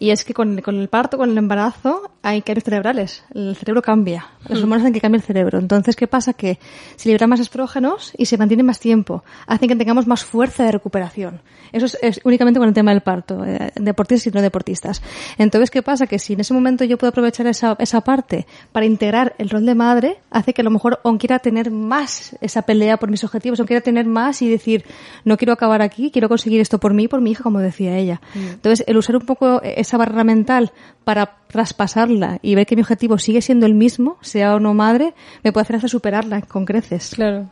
y es que con, con el parto, con el embarazo, hay cambios cerebrales. El cerebro cambia. Las hormonas hacen que cambie el cerebro. Entonces, ¿qué pasa? Que se liberan más estrógenos y se mantiene más tiempo. Hacen que tengamos más fuerza de recuperación. Eso es, es únicamente con el tema del parto, eh, deportistas y no deportistas. Entonces, ¿qué pasa? Que si en ese momento yo puedo aprovechar esa, esa parte para integrar el rol de madre, hace que a lo mejor aún quiera tener más esa pelea por mis objetivos, aún quiera tener más y decir, no quiero acabar aquí, quiero conseguir esto por mí por mi hija, como decía ella. Entonces, el usar un poco esa barrera mental para traspasarla y ver que mi objetivo sigue siendo el mismo, sea o no madre, me puede hacer hasta superarla con creces. Claro.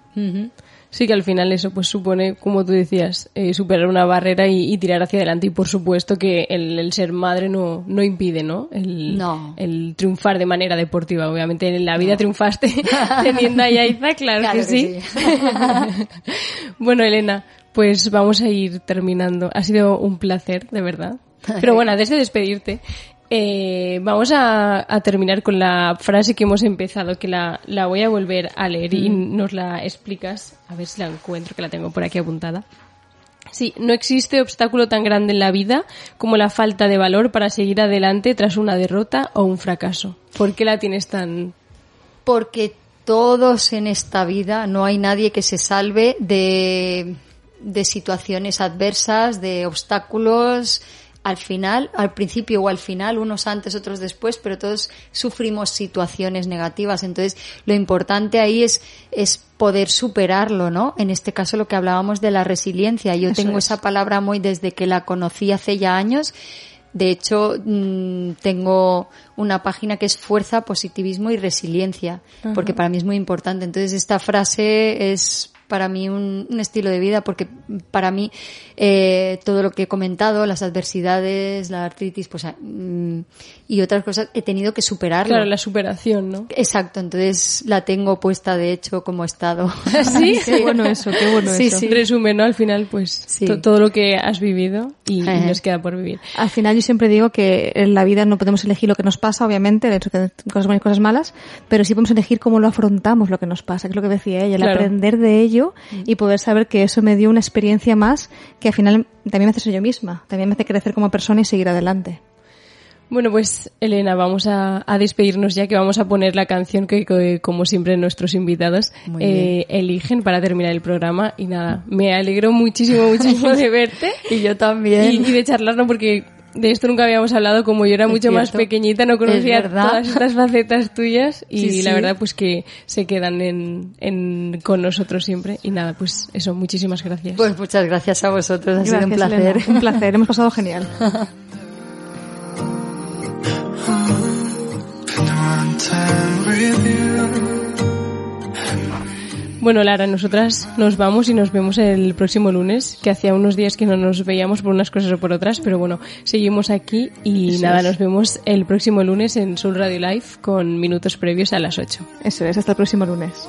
Sí que al final eso pues supone, como tú decías, eh, superar una barrera y, y tirar hacia adelante y por supuesto que el, el ser madre no, no impide, ¿no? El, No. el triunfar de manera deportiva. Obviamente en la vida triunfaste *laughs* teniendo a Yaiza, claro, Claro que, que sí. sí. *laughs* bueno, Elena, pues vamos a ir terminando. Ha sido un placer, de verdad. Pero bueno, antes de despedirte, eh, vamos a, a terminar con la frase que hemos empezado, que la, la voy a volver a leer y nos la explicas. A ver si la encuentro, que la tengo por aquí apuntada. Sí, no existe obstáculo tan grande en la vida como la falta de valor para seguir adelante tras una derrota o un fracaso. ¿Por qué la tienes tan... porque todos en esta vida, no hay nadie que se salve de, de situaciones adversas, de obstáculos, al final, al principio o al final, unos antes, otros después, pero todos sufrimos situaciones negativas. Entonces, lo importante ahí es, es poder superarlo, ¿no? En este caso, lo que hablábamos de la resiliencia. Yo Eso tengo es. esa palabra muy desde que la conocí hace ya años. De hecho, mm, tengo una página que es Fuerza, Positivismo y Resiliencia, porque para mí es muy importante. Entonces, esta frase es para mí un, estilo de vida, porque para mí eh, todo lo que he comentado, las adversidades, la artritis, pues, ah, mm, y otras cosas, he tenido que superarlo. Claro, la superación, ¿no? Exacto, entonces la tengo puesta, de hecho, como estado. *laughs* ¿Sí? *laughs* Qué bueno eso, qué bueno Sí, eso. sí. Resumen, ¿no? Al final, pues, Sí. to- todo lo que has vivido y, y Ajá. nos queda por vivir. Al final yo siempre digo que en la vida no podemos elegir lo que nos pasa, obviamente, de hecho que cosas buenas y cosas malas, pero sí podemos elegir cómo lo afrontamos lo que nos pasa, que es lo que decía ella, el Claro. aprender de ello y poder saber que eso me dio una experiencia más que al final también me hace ser yo misma, también me hace crecer como persona y seguir adelante. Bueno, pues Elena, vamos a, a despedirnos ya que vamos a poner la canción que, que, como siempre nuestros invitados eh, eligen para terminar el programa. Y nada, me alegro muchísimo, muchísimo de *laughs* verte y yo también. y de charlarlo porque de esto nunca habíamos hablado. Como yo era Es mucho más pequeñita, no conocía Es todas estas facetas tuyas *laughs* y Sí, la verdad pues que se quedan en, en, con nosotros siempre. Y nada, pues eso, muchísimas gracias. Pues muchas gracias a vosotros, ha sido un placer. Elena. Un placer, *laughs* hemos pasado genial. Bueno, Lara, nosotras nos vamos y nos vemos el próximo lunes, que hacía unos días que no nos veíamos por unas cosas o por otras, pero bueno, seguimos aquí y nada, nos vemos el próximo lunes en Soul Radio Live con minutos previos a las 8. Eso es, hasta el próximo lunes.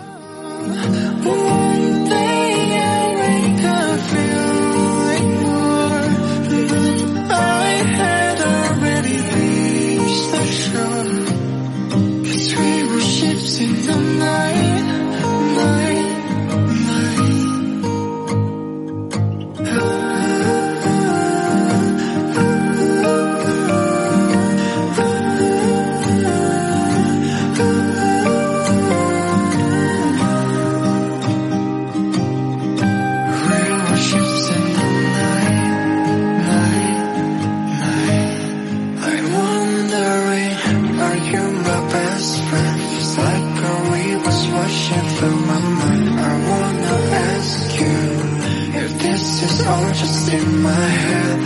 All just in my head.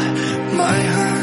My heart